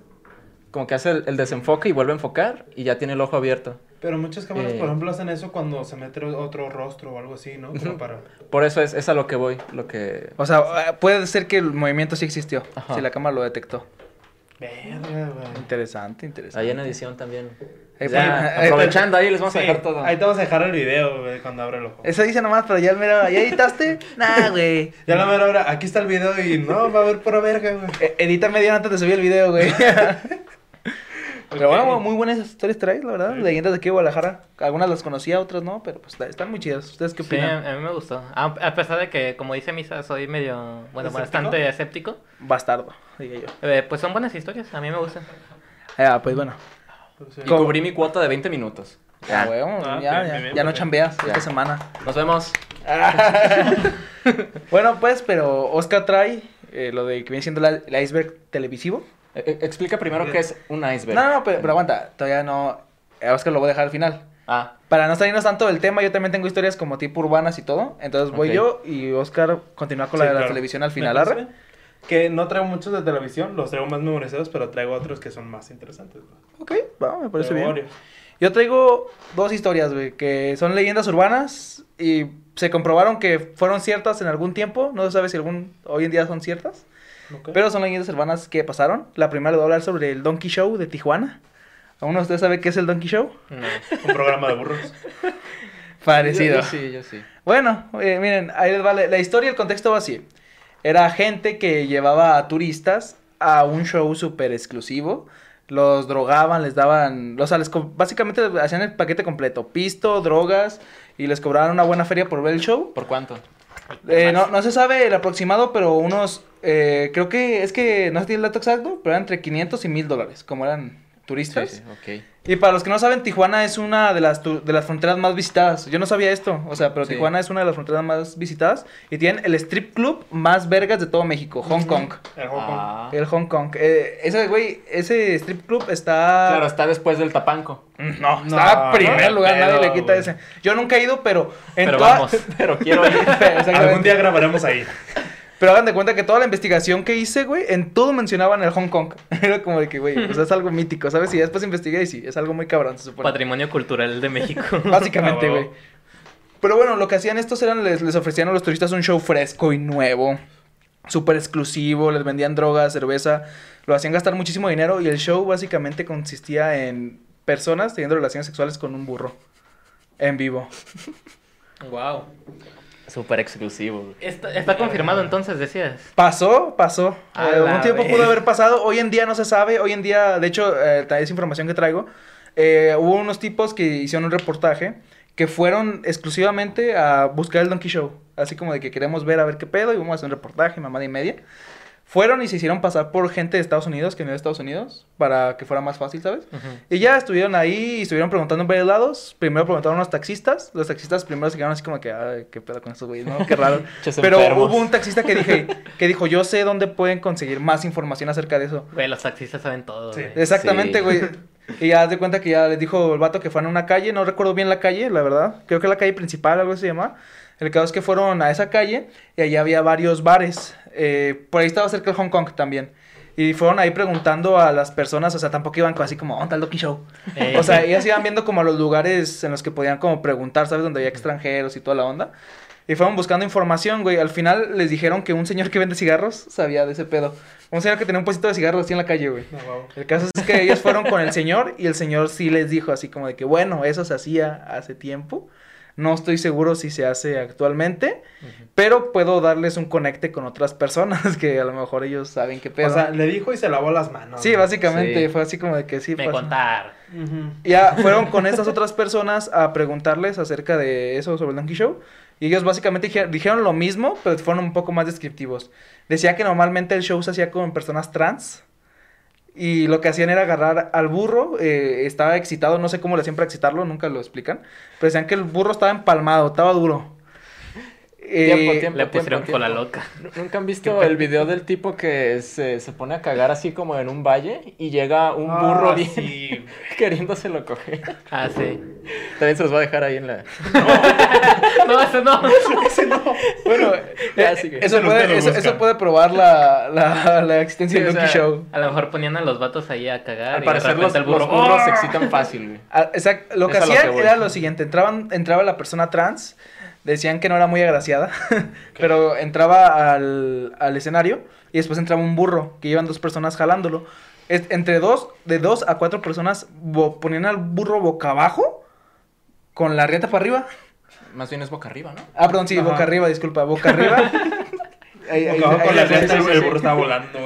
Como que hace el, el desenfoque y vuelve a enfocar y ya tiene el ojo abierto.
Pero muchas cámaras,
Eh.
por ejemplo, hacen eso cuando se mete otro rostro o algo así, ¿no? Como
Ujú.
para...
Por eso es, es a lo que voy, lo que...
O sea, eh, puede ser que el movimiento sí existió.
Ajá.
Si la cámara lo detectó.
Verga.
Interesante, interesante.
Ahí en edición también.
Ahí
Ya,
pone- ahí
aprovechando ahí les vamos a dejar todo.
Ahí te vamos a dejar el video, güey, cuando abre el ojo.
Eso dice nomás, pero ya el mero, ¿ya editaste? [LAUGHS] Nah, güey.
Ya la mera hora, aquí está el video y no, va a haber pura verga, güey.
Edita media antes de subir el video, güey. [LAUGHS] Pero bueno,
Ok.
muy buenas historias traes, la verdad. Leyendas de aquí de Guadalajara. Algunas las conocía, otras no, pero pues están muy chidas. ¿Ustedes qué
Sí, a
opinan?
a mí me gustó. A, a pesar de que, como dice Misa, soy medio, bueno,
¿Escéptico?
bastante escéptico.
Bastardo, diría yo.
Eh, pues son buenas historias, a mí me gustan.
Ah, pues bueno.
Pues sí.
Y cubrí mi cuota de 20 minutos.
Ya, güey,
Ah,
ya,
bien,
ya,
bien, bien,
ya no
perfecto.
chambeas
Ya.
esta semana.
Nos vemos. [LAUGHS]
bueno, pues, pero Oscar trae eh, lo de que viene siendo la- el iceberg televisivo.
Eh, eh, explica primero qué es un iceberg.
No, no, no, pero, pero aguanta, todavía no. eh, Oscar lo voy a dejar al final.
Ah,
Para no salirnos tanto del tema, yo también tengo historias como tipo urbanas y todo. Entonces voy yo y Oscar continúa con la de la televisión al
¿Me
final. ¿arre?
Que no traigo muchos de televisión, los traigo más memorizados, pero traigo otros que son más interesantes, güey.
Ok, va, me parece
Traigo
bien.
varios.
Yo traigo dos historias, güey, que son leyendas urbanas y se comprobaron que fueron ciertas en algún tiempo. No se sabe si algún hoy en día son ciertas. Pero son leyendas urbanas que pasaron. La primera le voy a hablar sobre el Donkey Show de Tijuana. ¿Alguno de ustedes sabe qué es el Donkey Show?
No.
Un programa de burros. [LAUGHS]
Parecido.
Yo, yo sí, yo sí.
Bueno, eh, miren, ahí les va la, la historia y el contexto va así. Era gente que llevaba a turistas a un show súper exclusivo. Los drogaban, les daban, o sea, les básicamente hacían el paquete completo. Pisto, drogas y les cobraban una buena feria por ver el show.
¿Por cuánto?
Eh, no, no se sabe el aproximado, pero unos, eh, creo que es que no se tiene el dato exacto, pero eran entre 500 y 1000 dólares, como eran turistas.
sí, ok.
Y para los que no saben, Tijuana es una de las, tu- de las fronteras más visitadas. Yo no sabía esto, o sea, pero
Sí.
Tijuana es una de las fronteras más visitadas. Y tienen el strip club más vergas de todo México, Hong Kong.
El Hong Kong.
Ah.
El Hong Kong. Eh, ese, güey, ese strip club está...
Claro, está después del tapanco.
Mm, No,
No,
está en primer
no,
lugar, nadie le quita ese. Yo nunca he ido, pero en
Pero
toda-
vamos. [LAUGHS]
Pero quiero [LAUGHS] ir.
Algún día grabaremos ahí.
Pero hagan de cuenta que toda la investigación que hice, güey, en todo mencionaban el Hong Kong. [LAUGHS] Era como de que, güey, pues es algo mítico, ¿sabes? Y después investigué y sí, es algo muy cabrón, se supone.
Patrimonio cultural de México. [LAUGHS]
Básicamente,
Ah,
güey. Pero bueno, lo que hacían estos eran, les, les ofrecían a los turistas un show fresco y nuevo, súper exclusivo, les vendían drogas, cerveza, lo hacían gastar muchísimo dinero y el show básicamente consistía en personas teniendo relaciones sexuales con un burro en vivo.
wow.
Súper exclusivo. güey.
Está, está confirmado entonces, decías.
Pasó, pasó.
A
Eh, tiempo
vez.
pudo haber pasado. Hoy en día no se sabe. Hoy en día, de hecho, eh, es información que traigo. eh, hubo unos tipos que hicieron un reportaje que fueron exclusivamente a buscar el Donkey Show. Así como de que queremos ver a ver qué pedo y vamos a hacer un reportaje, mamada y media. Fueron y se hicieron pasar por gente de Estados Unidos, que no de Estados Unidos, para que fuera más fácil, ¿sabes? Y ya estuvieron ahí y estuvieron preguntando en varios lados. Primero preguntaron a los taxistas. Los taxistas primero se quedaron así como que, ay, qué pedo con estos güeyes, ¿no? Qué raro. [LAUGHS] Pero
enfermos.
hubo un taxista que dije, que dijo, yo sé dónde pueden conseguir más información acerca de eso.
Güey, los taxistas saben todo,
Sí.
güey.
Exactamente,
Sí.
güey. Y ya haz de cuenta que ya les dijo el vato que fueron a una calle, no recuerdo bien la calle, la verdad. Creo que la calle principal, algo así se llama. El caso es que fueron a esa calle y allá había varios bares. Eh, por ahí estaba cerca el Hong Kong también. Y fueron ahí preguntando a las personas, o sea, tampoco iban como así como, ¿dónde está el Donkey Show?
Eh,
O sea, ellas iban viendo como los lugares en los que podían como preguntar, ¿sabes? Donde había extranjeros y toda la onda. Y fueron buscando información, güey. Al final les dijeron que un señor que vende cigarros sabía de ese pedo. Un señor que tenía un puestito de cigarros así en la calle, güey.
No, wow.
El caso es que ellos fueron con el señor y el señor sí les dijo así como de que, bueno, eso se hacía hace tiempo. No estoy seguro si se hace actualmente, pero puedo darles un conecte con otras personas [LAUGHS] que a lo mejor ellos saben qué pedo.
O sea, le dijo y se lavó las manos.
sí, básicamente
Sí.
fue así como de que sí.
Me
pasó.
contar.
Ya fueron con estas otras personas a preguntarles acerca de eso sobre el Donkey Show. Y ellos básicamente dije- dijeron lo mismo, pero fueron un poco más descriptivos. Decía que normalmente el show se hacía con personas trans. Y lo que hacían era agarrar al burro, eh, estaba excitado, no sé cómo le hacían para excitarlo, nunca lo explican. Pero decían que el burro estaba empalmado, estaba duro.
Tiempo,
Eh,
tiempo.
Le pusieron
tiempo.
cola loca.
¿Nunca han visto el video del tipo que se, se pone a cagar así como en un valle y llega un burro
Ah,
bien
sí. [LAUGHS]
queriéndoselo coger?
Ah, sí.
También se los voy a dejar ahí en la...
No, [LAUGHS] eso [LAUGHS] no.
Bueno,
Ya,
eh,
sigue.
eso,
Eso
puede, eso, eso puede probar la, la, la existencia
Sí,
del
o
Donkey
sea,
Show.
A lo mejor ponían a los vatos ahí a cagar
Al
y de
parecer los,
el burro.
los burros se
¡Oh!
excitan fácil, güey.
Ah, lo que
lo
hacían
que
era lo siguiente, entraban, entraba la persona trans, decían que no era muy agraciada, [LAUGHS] pero entraba al, al escenario y después entraba un burro, que iban dos personas jalándolo. Es- entre dos, de dos a cuatro personas bo- ponían al burro boca abajo, con la rieta para arriba.
Más bien es boca arriba, ¿no?
Ah, perdón, sí,
Ajá.
boca arriba, disculpa, boca arriba. [LAUGHS] Ahí-
con la rieta [LAUGHS] el burro estaba volando.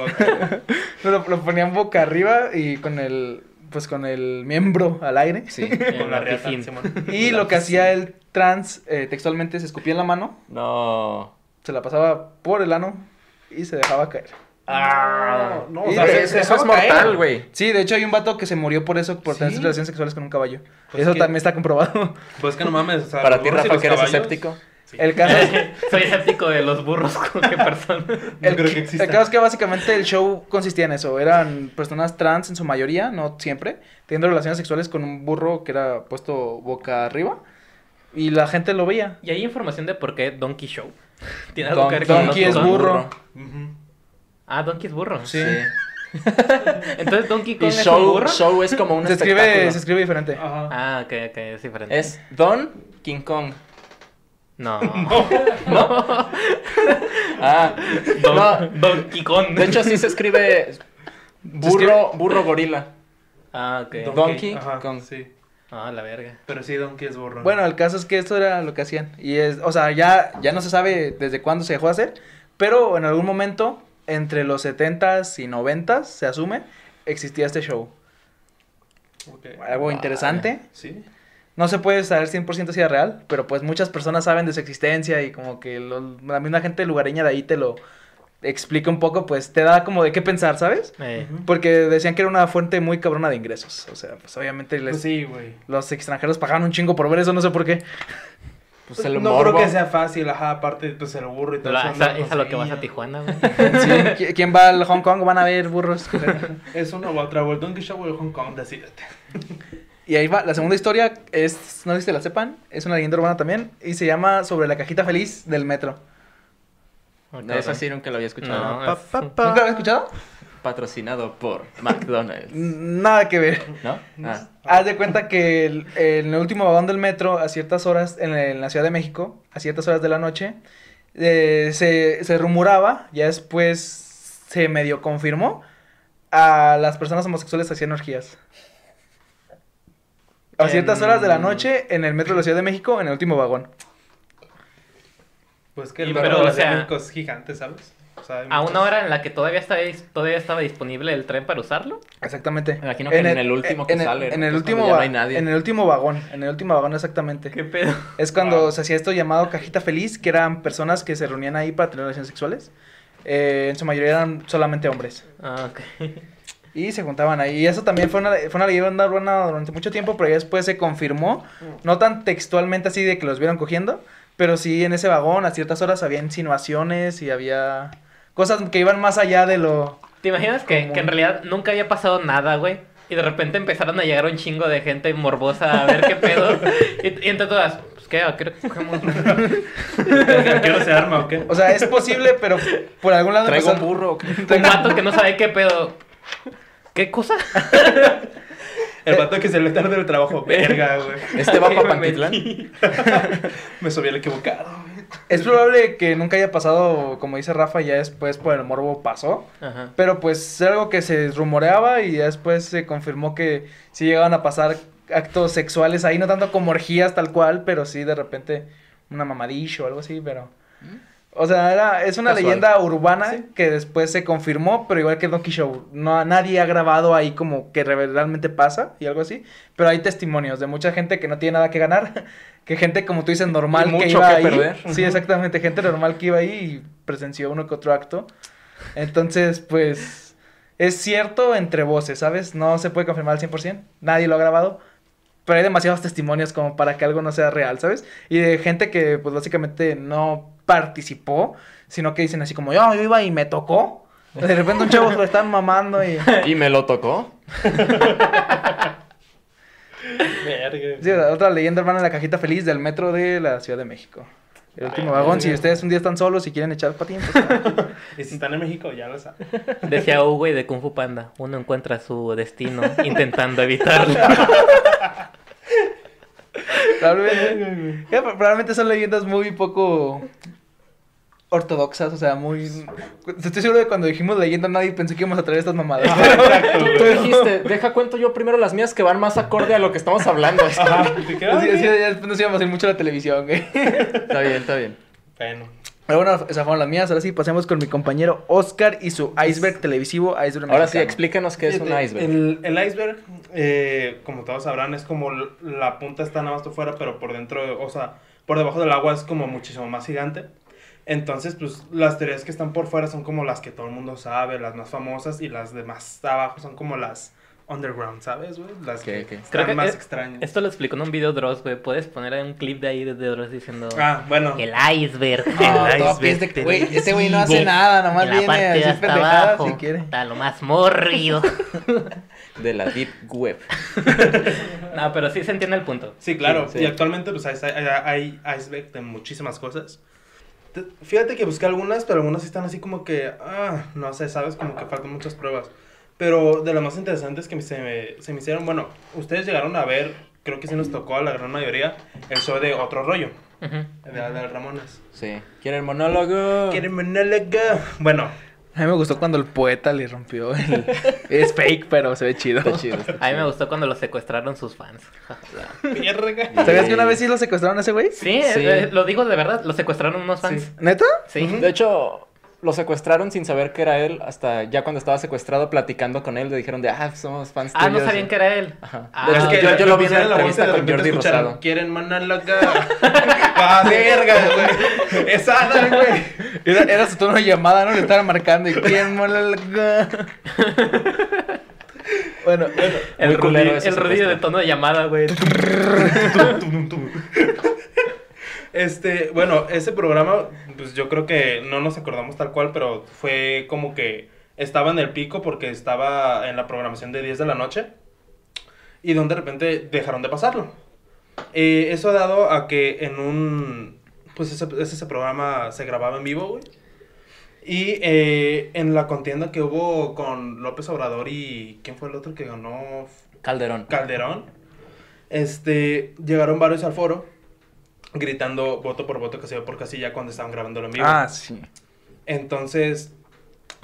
Lo, lo ponían boca arriba y con el, pues con el miembro al aire.
Sí. [LAUGHS]
Con la.
Y lo que hacía el trans, eh, textualmente, se escupía en la mano,
No.
se la pasaba por el ano y se dejaba caer.
Ah, no, o
Y
sea,
de-
se-
eso,
se
eso es mortal, güey.
Sí, de hecho hay un vato que se murió por eso, por tener relaciones sexuales con un caballo.
Pues
eso
que-
también está comprobado.
Pues que no mames. o sea,
Para ti, Rafa, que eres escéptico.
Sí.
El caso es, [LAUGHS]
Soy escéptico de los burros con qué persona. [LAUGHS]
el,
creo que
el
exista.
caso es que básicamente el show consistía en eso. Eran personas trans en su mayoría, no siempre, teniendo relaciones sexuales con un burro que era puesto boca arriba. Y la gente lo veía.
¿Y hay información de por qué Donkey Show? [LAUGHS] ¿Tiene algo
Don-
que ver con
Donkey es burro.
Ah, Donkey es burro.
Sí.
Entonces Donkey
Y
Kong es un
show,
burro.
show es como un
Se escribe,
espectáculo.
se escribe diferente.
Ajá.
Ah, ok, ok, es diferente.
Es Don King Kong. [LAUGHS]
No.
Ah,
Don,
no.
Donkey Kong.
De hecho, sí se escribe burro, burro gorila.
Ah, ok.
Donkey
Ajá,
Kong.
Sí.
Ah, la verga.
Pero sí, Donkey es burro.
Bueno, el caso es que esto era lo que hacían. Y es, o sea, ya, ya no se sabe desde cuándo se dejó de hacer, pero en algún momento, entre los 70s y 90s, se asume, existía este show.
Ok.
Algo
Vale.
interesante.
Sí.
No se puede saber 100% si era real, pero pues muchas personas saben de su existencia y como que lo- la misma gente lugareña de ahí te lo explica un poco, pues te da como de qué pensar, ¿sabes?
Eh.
Porque decían que era una fuente muy cabrona de ingresos. O sea, pues obviamente les-
Pues sí, güey.
los extranjeros pagaban un chingo por ver eso, no sé por qué.
Pues el
no
morbo.
creo que sea fácil, ajá, aparte pues el burro y todo
la-
eso.
esa-
no,
es a lo que vas a. Tijuana, güey.
Sí, ¿qui- ¿Quién va al Hong Kong? Van a ver burros. [LAUGHS]
Es una u otra, güey. Donkey Show Hong Kong, decídete.
Y ahí va, la segunda historia es, no sé si la sepan, es una leyenda urbana también, y se llama sobre la cajita feliz del metro.
No, Eso sí nunca lo había escuchado.
No, es-
¿Nunca lo has escuchado?
Patrocinado por McDonald's. [LAUGHS]
Nada que ver.
¿No? [LAUGHS] Ah.
Haz de cuenta que el- en el último vagón del metro, a ciertas horas, en, la- en la Ciudad de México, a ciertas horas de la noche, eh, se, se rumoraba, ya después se medio confirmó, a las personas homosexuales hacían orgías. A ciertas
En-
horas de la noche, en el metro de la Ciudad de México, en el último vagón.
Pues que
Y
el
pero,
metro de la
o
Ciudad de México es gigante, ¿sabes? O sea,
A
muchos-
una hora en la que todavía estaba, todavía estaba disponible el tren para usarlo.
Exactamente.
Me imagino que en el último que
en el-
sale, ¿no?
En el último
no hay nadie.
En el último vagón. En el último vagón, exactamente.
¿Qué pedo?
Es cuando
Wow.
se hacía esto llamado cajita feliz, que eran personas que se reunían ahí para tener relaciones sexuales. Eh, en su mayoría eran solamente hombres.
Ah, ok. [LAUGHS]
Y se juntaban ahí. Y eso también fue una, fue una leyenda urbana durante mucho tiempo, pero ya después se confirmó. No tan textualmente así de que los vieron cogiendo, pero sí en ese vagón a ciertas horas había insinuaciones y había cosas que iban más allá de lo...
¿Te imaginas que, que en realidad nunca había pasado nada, güey? Y de repente empezaron a llegar un chingo de gente morbosa a ver qué pedo. [LAUGHS] y, y entre todas, pues qué, ¿a qué hora cogemos?
¿A qué hora se arma o qué?
O sea, es posible, pero por algún lado...
¿Traigo un burro?
un vato que no sabe qué pedo. ¿Qué cosa? [LAUGHS]
El vato que se le tarde el trabajo. Verga, güey.
¿Este va para [LAUGHS] Pantitlán? [LAUGHS]
Me subí al equivocado, güey.
Es probable que nunca haya pasado, como dice Rafa, ya después por el morbo pasó.
Ajá.
Pero pues es algo que se rumoreaba y ya después se confirmó que sí llegaban a pasar actos sexuales ahí, no tanto como orgías tal cual, pero sí de repente una mamadillo o algo así, pero... O sea, era, es una
Casual.
leyenda urbana que después se confirmó, pero igual que Donkey Show, no, nadie ha grabado ahí como que re- realmente pasa y algo así, pero hay testimonios de mucha gente que no tiene nada que ganar, [LAUGHS] que gente como tú dices normal
Y
que
mucho
iba
que
ahí,
perder.
sí exactamente, gente normal que iba ahí y presenció uno que otro acto, entonces pues es cierto entre voces, ¿sabes? No se puede confirmar al 100%, nadie lo ha grabado, pero hay demasiados testimonios como para que algo no sea real, ¿sabes? Y de gente que pues básicamente no participó, sino que dicen así como, yo, yo iba y me tocó. De repente un chavo se lo están mamando y... [LAUGHS]
¿Y me lo tocó? [LAUGHS]
Sí, otra leyenda hermana de la cajita feliz del metro de la Ciudad de México. El último vagón, si ustedes un día están solos y quieren echar patín, pues, [LAUGHS]
Y si están en México, ya lo saben.
Decía Hugo güey, de Kung Fu Panda, uno encuentra su destino intentando evitarlo.
probablemente, probablemente son leyendas muy poco ortodoxas, o sea, muy... Estoy seguro de que cuando dijimos leyenda nadie pensó que íbamos a traer estas mamadas. [LAUGHS]
Tú, tú dijiste, deja cuento yo primero las mías que van más acorde a lo que estamos hablando. [LAUGHS]
Ajá. ¿Te quedas
ya después nos íbamos a ir mucho a la televisión. [LAUGHS]
Está bien, está bien.
Bueno.
Pero bueno, esas fueron las mías. Ahora sí, pasemos con mi compañero Oscar y su iceberg televisivo, iceberg
Ahora sí, explícanos qué es un iceberg.
El, el iceberg, eh, como todos sabrán, es como la punta está nada más por fuera, pero por dentro, o sea, por debajo del agua es como muchísimo más gigante. Entonces, pues las teorías que están por fuera son como las que todo el mundo sabe, las más famosas, y las de más abajo son como las underground, ¿sabes, güey? Las que están
Creo que
más
es-
extrañas.
Esto lo explicó en un video Dross, güey. Puedes poner un clip de ahí de Dross diciendo...
Ah, bueno.
El iceberg.
Ah, [LAUGHS]
el iceberg
que, güey, este güey no hace nada, nomás
la
viene
parte
a
de
decir
hasta abajo
si quiere.
está lo más morrido. [LAUGHS]
De la Deep Web. [LAUGHS]
no, pero sí se entiende el punto.
Sí, claro.
Sí,
Y actualmente pues hay, hay, hay iceberg de muchísimas cosas. Te- Fíjate que busqué algunas, pero algunas están así como que, ah, no sé, sabes, como que faltan muchas pruebas. Pero de las más interesantes que se me, se me hicieron, bueno, ustedes llegaron a ver, creo que sí nos tocó a la gran mayoría, el show de Otro Rollo,
Ujú.
de, de Ramones.
Sí. ¿Quieren monólogo?
¿Quieren monólogo? Bueno,
A mí me gustó cuando el poeta le rompió el... es fake, pero se ve chido.
Está chido. está
A mí me gustó cuando lo secuestraron sus fans. [LAUGHS]
verga.
¿Sabías que una vez sí lo secuestraron a ese güey?
Sí,
Sí.
eh, lo digo de verdad, lo secuestraron unos fans.
¿Neta?
Sí.
De hecho, lo secuestraron sin saber que era él. Hasta ya cuando estaba secuestrado, platicando con él, le dijeron de, ah, somos fans
Ah, no
tuyos".
sabían que era él.
Ajá.
Ah,
De
Es
hecho,
que
yo, yo lo vi en la
la
entrevista
de
con Jordi Rosado.
¿Quieren monólogo? [LAUGHS] ¡Ah, verga, güey! ¡Es Adam, güey!
Era, era su tono de llamada, ¿no? Le estaban marcando y quién mola la- [LAUGHS] Bueno, bueno.
El,
ese
el rodillo de tono de llamada, güey. [LAUGHS]
Este, bueno, ese programa, pues yo creo que no nos acordamos tal cual, pero fue como que estaba en el pico porque estaba en la programación de 10 de la noche y donde de repente dejaron de pasarlo. Eh, eso ha dado a que en un, pues ese, ese programa se grababa en vivo, güey. Y eh, en la contienda que hubo con López Obrador y, ¿quién fue el otro que ganó?
Calderón.
Calderón, este, llegaron varios al foro gritando voto por voto, casilla por casilla cuando estaban grabándolo en vivo.
Ah, sí.
Entonces,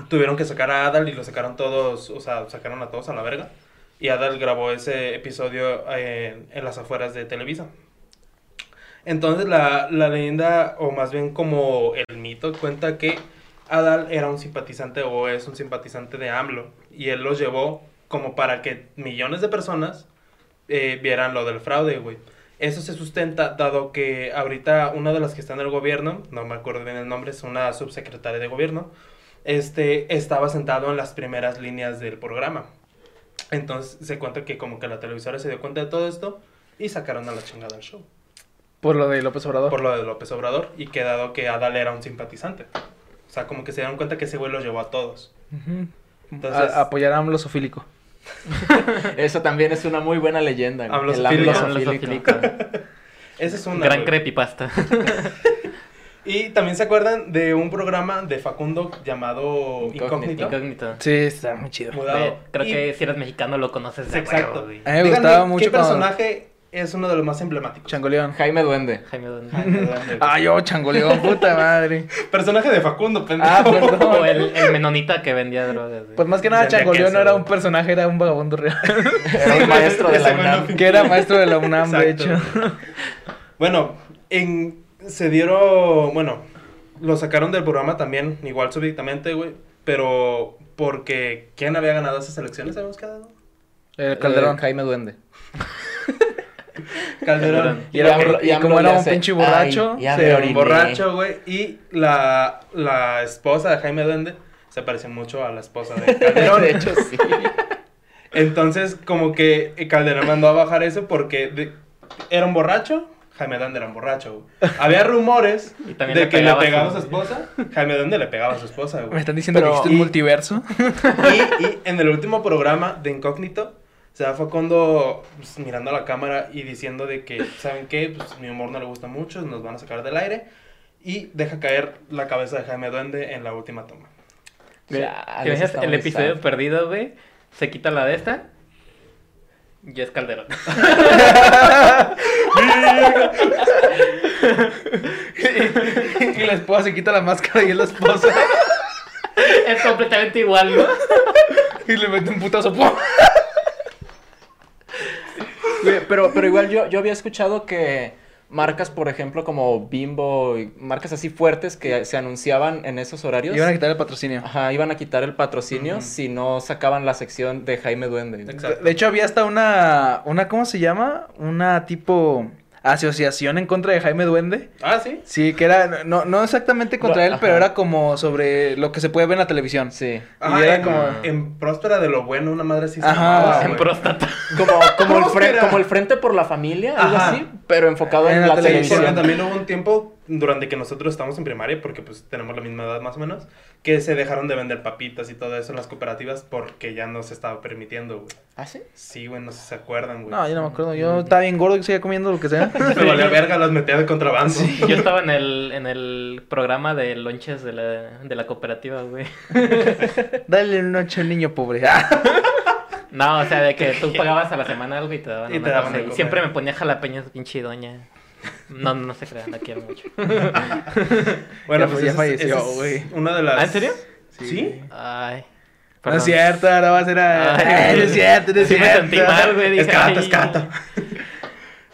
tuvieron que sacar a Adal y lo sacaron todos, o sea, sacaron a todos a la verga. Y Adal grabó ese episodio en, en las afueras de Televisa. Entonces la, la leyenda, o más bien como el mito, cuenta que Adal era un simpatizante o es un simpatizante de AMLO. Y él los llevó como para que millones de personas eh, vieran lo del fraude, güey. Eso se sustenta dado que ahorita una de las que está en el gobierno, no me acuerdo bien el nombre, es una subsecretaria de gobierno, este, estaba sentado en las primeras líneas del programa. Entonces se cuenta que como que la televisora se dio cuenta de todo esto y sacaron a la chingada el show.
Por lo de López Obrador.
Por lo de López Obrador y que dado que Adal era un simpatizante. O sea, como que se dieron cuenta que ese güey los llevó a todos.
Ujú.
Entonces-
A- apoyar a AMLO sofílico.
Eso también es una muy buena leyenda.
amlosofílico. Ese es una.
Gran creepypasta. [LAUGHS]
Y también se acuerdan de un programa de Facundo llamado
Incógnito.
Incógnito.
Sí, está muy chido.
Mudado.
Creo
Y-
que si eres mexicano lo conoces de
Exacto.
huevo, güey.
A mí me
Díganme,
gustaba mucho
¿Qué
cuando-
personaje es uno de los más emblemáticos?
Changoleón.
Jaime Duende.
Jaime Don- [LAUGHS]
Ah, yo, Changoleón, puta [LAUGHS] madre.
Personaje de Facundo, pendejo.
Ah, perdón.
O el, el menonita que vendía drogas.
Pues más que nada,
Vendía
Changoleón
queso,
no era un personaje, era un vagabundo real.
Era un maestro de la UNAM.
que era maestro de la UNAM, de hecho.
Bueno, en, se dieron, bueno, lo sacaron del programa también, igual súbitamente, güey, pero porque ¿quién había ganado esas elecciones? ¿Habíamos quedado?
El Calderón.
Eh, Jaime Duende. [LAUGHS] [LAUGHS]
Calderón.
Y, era-
Y
y como era un
hace,
pinche borracho,
"Ay, ya
se-
me
Era
oriné".
un borracho, güey, y la, la esposa de Jaime Duende se parece mucho a la esposa de [LAUGHS] Calderón.
de hecho, sí.
Entonces, como que Calderón mandó a bajar eso porque de- era un borracho, Jaime Duende era un borracho. güey. Había rumores [LAUGHS]
Y también
de
le
que le
pegaba a
pegaba a
su-
esposa. Jaime Duende le pegaba a su esposa,
Me
güey.
están diciendo
Pero-
que existe un multiverso.
Y, y en el último programa de Incógnito, se da Facundo pues, mirando a la cámara y diciendo de que, ¿saben qué? Pues mi humor no le gusta mucho, nos van a sacar del aire. Y deja caer la cabeza de Jaime Duende en la última toma.
Güey,
Chale,
¿te imaginas
eso está
el episodio
sad.
perdido, güey? Se quita la de esta. Y es Calderón. [LAUGHS] [LAUGHS]
y la esposa se quita la máscara y es la esposa.
es completamente igual, ¿no? [LAUGHS]
y le mete un putazo.
Pero, pero igual yo, yo había escuchado que marcas, por ejemplo, como Bimbo y marcas así fuertes que se anunciaban en esos horarios.
Y van a quitar el patrocinio.
Ajá, iban a quitar el patrocinio si no sacaban la sección de Jaime Duende.
Exacto.
De hecho, había hasta una, una, ¿cómo se llama? Una tipo asociación en contra de Jaime Duende.
Ah, sí.
Sí, que era, no, no exactamente contra él,
ajá.
pero era como sobre lo que se puede ver en la televisión.
Sí.
Ajá,
Y era
en,
como-
en Próspera de lo Bueno, una madre así se
Ajá.
llamaba,
en próstata. [LAUGHS]
Como, como, el, fre-
Próspera.
como el Frente por la Familia, algo
Ajá.
así, pero enfocado en,
En la
la,
Sí,
televisión.
porque
televisión.
también hubo un tiempo durante que nosotros estábamos en primaria, porque pues tenemos la misma edad más o menos, que se dejaron de vender papitas y todo eso en las cooperativas porque ya no se estaba permitiendo, güey.
¿Ah, sí?
Sí, güey, no sé si se acuerdan, güey.
No, yo no me acuerdo. Yo estaba bien gordo y seguía comiendo lo que sea. [LAUGHS]
Me valía verga, las metía de contrabando. [LAUGHS]
Yo estaba en el, en el programa de lonches de la, de la cooperativa, güey. [LAUGHS]
Dale un noche al niño pobre.
No, o sea, de que tú pagabas a la semana algo y te daban
Y
una
te daban
cosa,
de
y
comer.
Siempre me ponía jalapeños, pinche doña. No, no se crean, la quiero mucho. [LAUGHS]
Bueno, pues
ya
es-
falleció,
es
güey.
Una de las...
¿Ah, en serio?
¿Sí?
Ay.
No es
perdón.
cierto, ahora va a ser a...
Ay, [LAUGHS]
no es cierto, no es
sí me
cierto.
sentí mal, güey. dije,
Escata,
ay.
escata. [LAUGHS]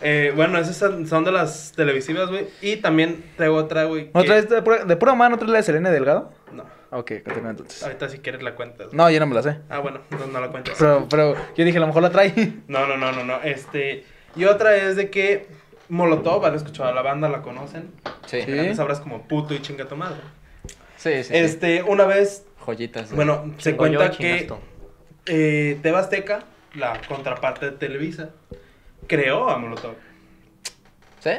Eh, bueno, esas son de las televisivas, güey. Y también traigo otra, güey. que-
¿Otra vez de pura, de pura mano, otra vez la de Selena Delgado?
No,
Ok, continúa entonces.
ahorita si quieres la cuentas.
No, yo no me la sé.
Ah, bueno, no, no la cuentas.
Pero, pero yo dije, a lo mejor la trae.
No, no, no, no, no. Este. Y otra es de que Molotov, han escuchado a la banda, la conocen.
Sí.
Sí.
Sabrás como puto y chinga tu madre.
Sí, sí. sí.
Este, una vez,
Joyitas.
bueno, se
Chingo
cuenta que eh, Tebasteca, la contraparte de Televisa, creó a Molotov.
¿Sí?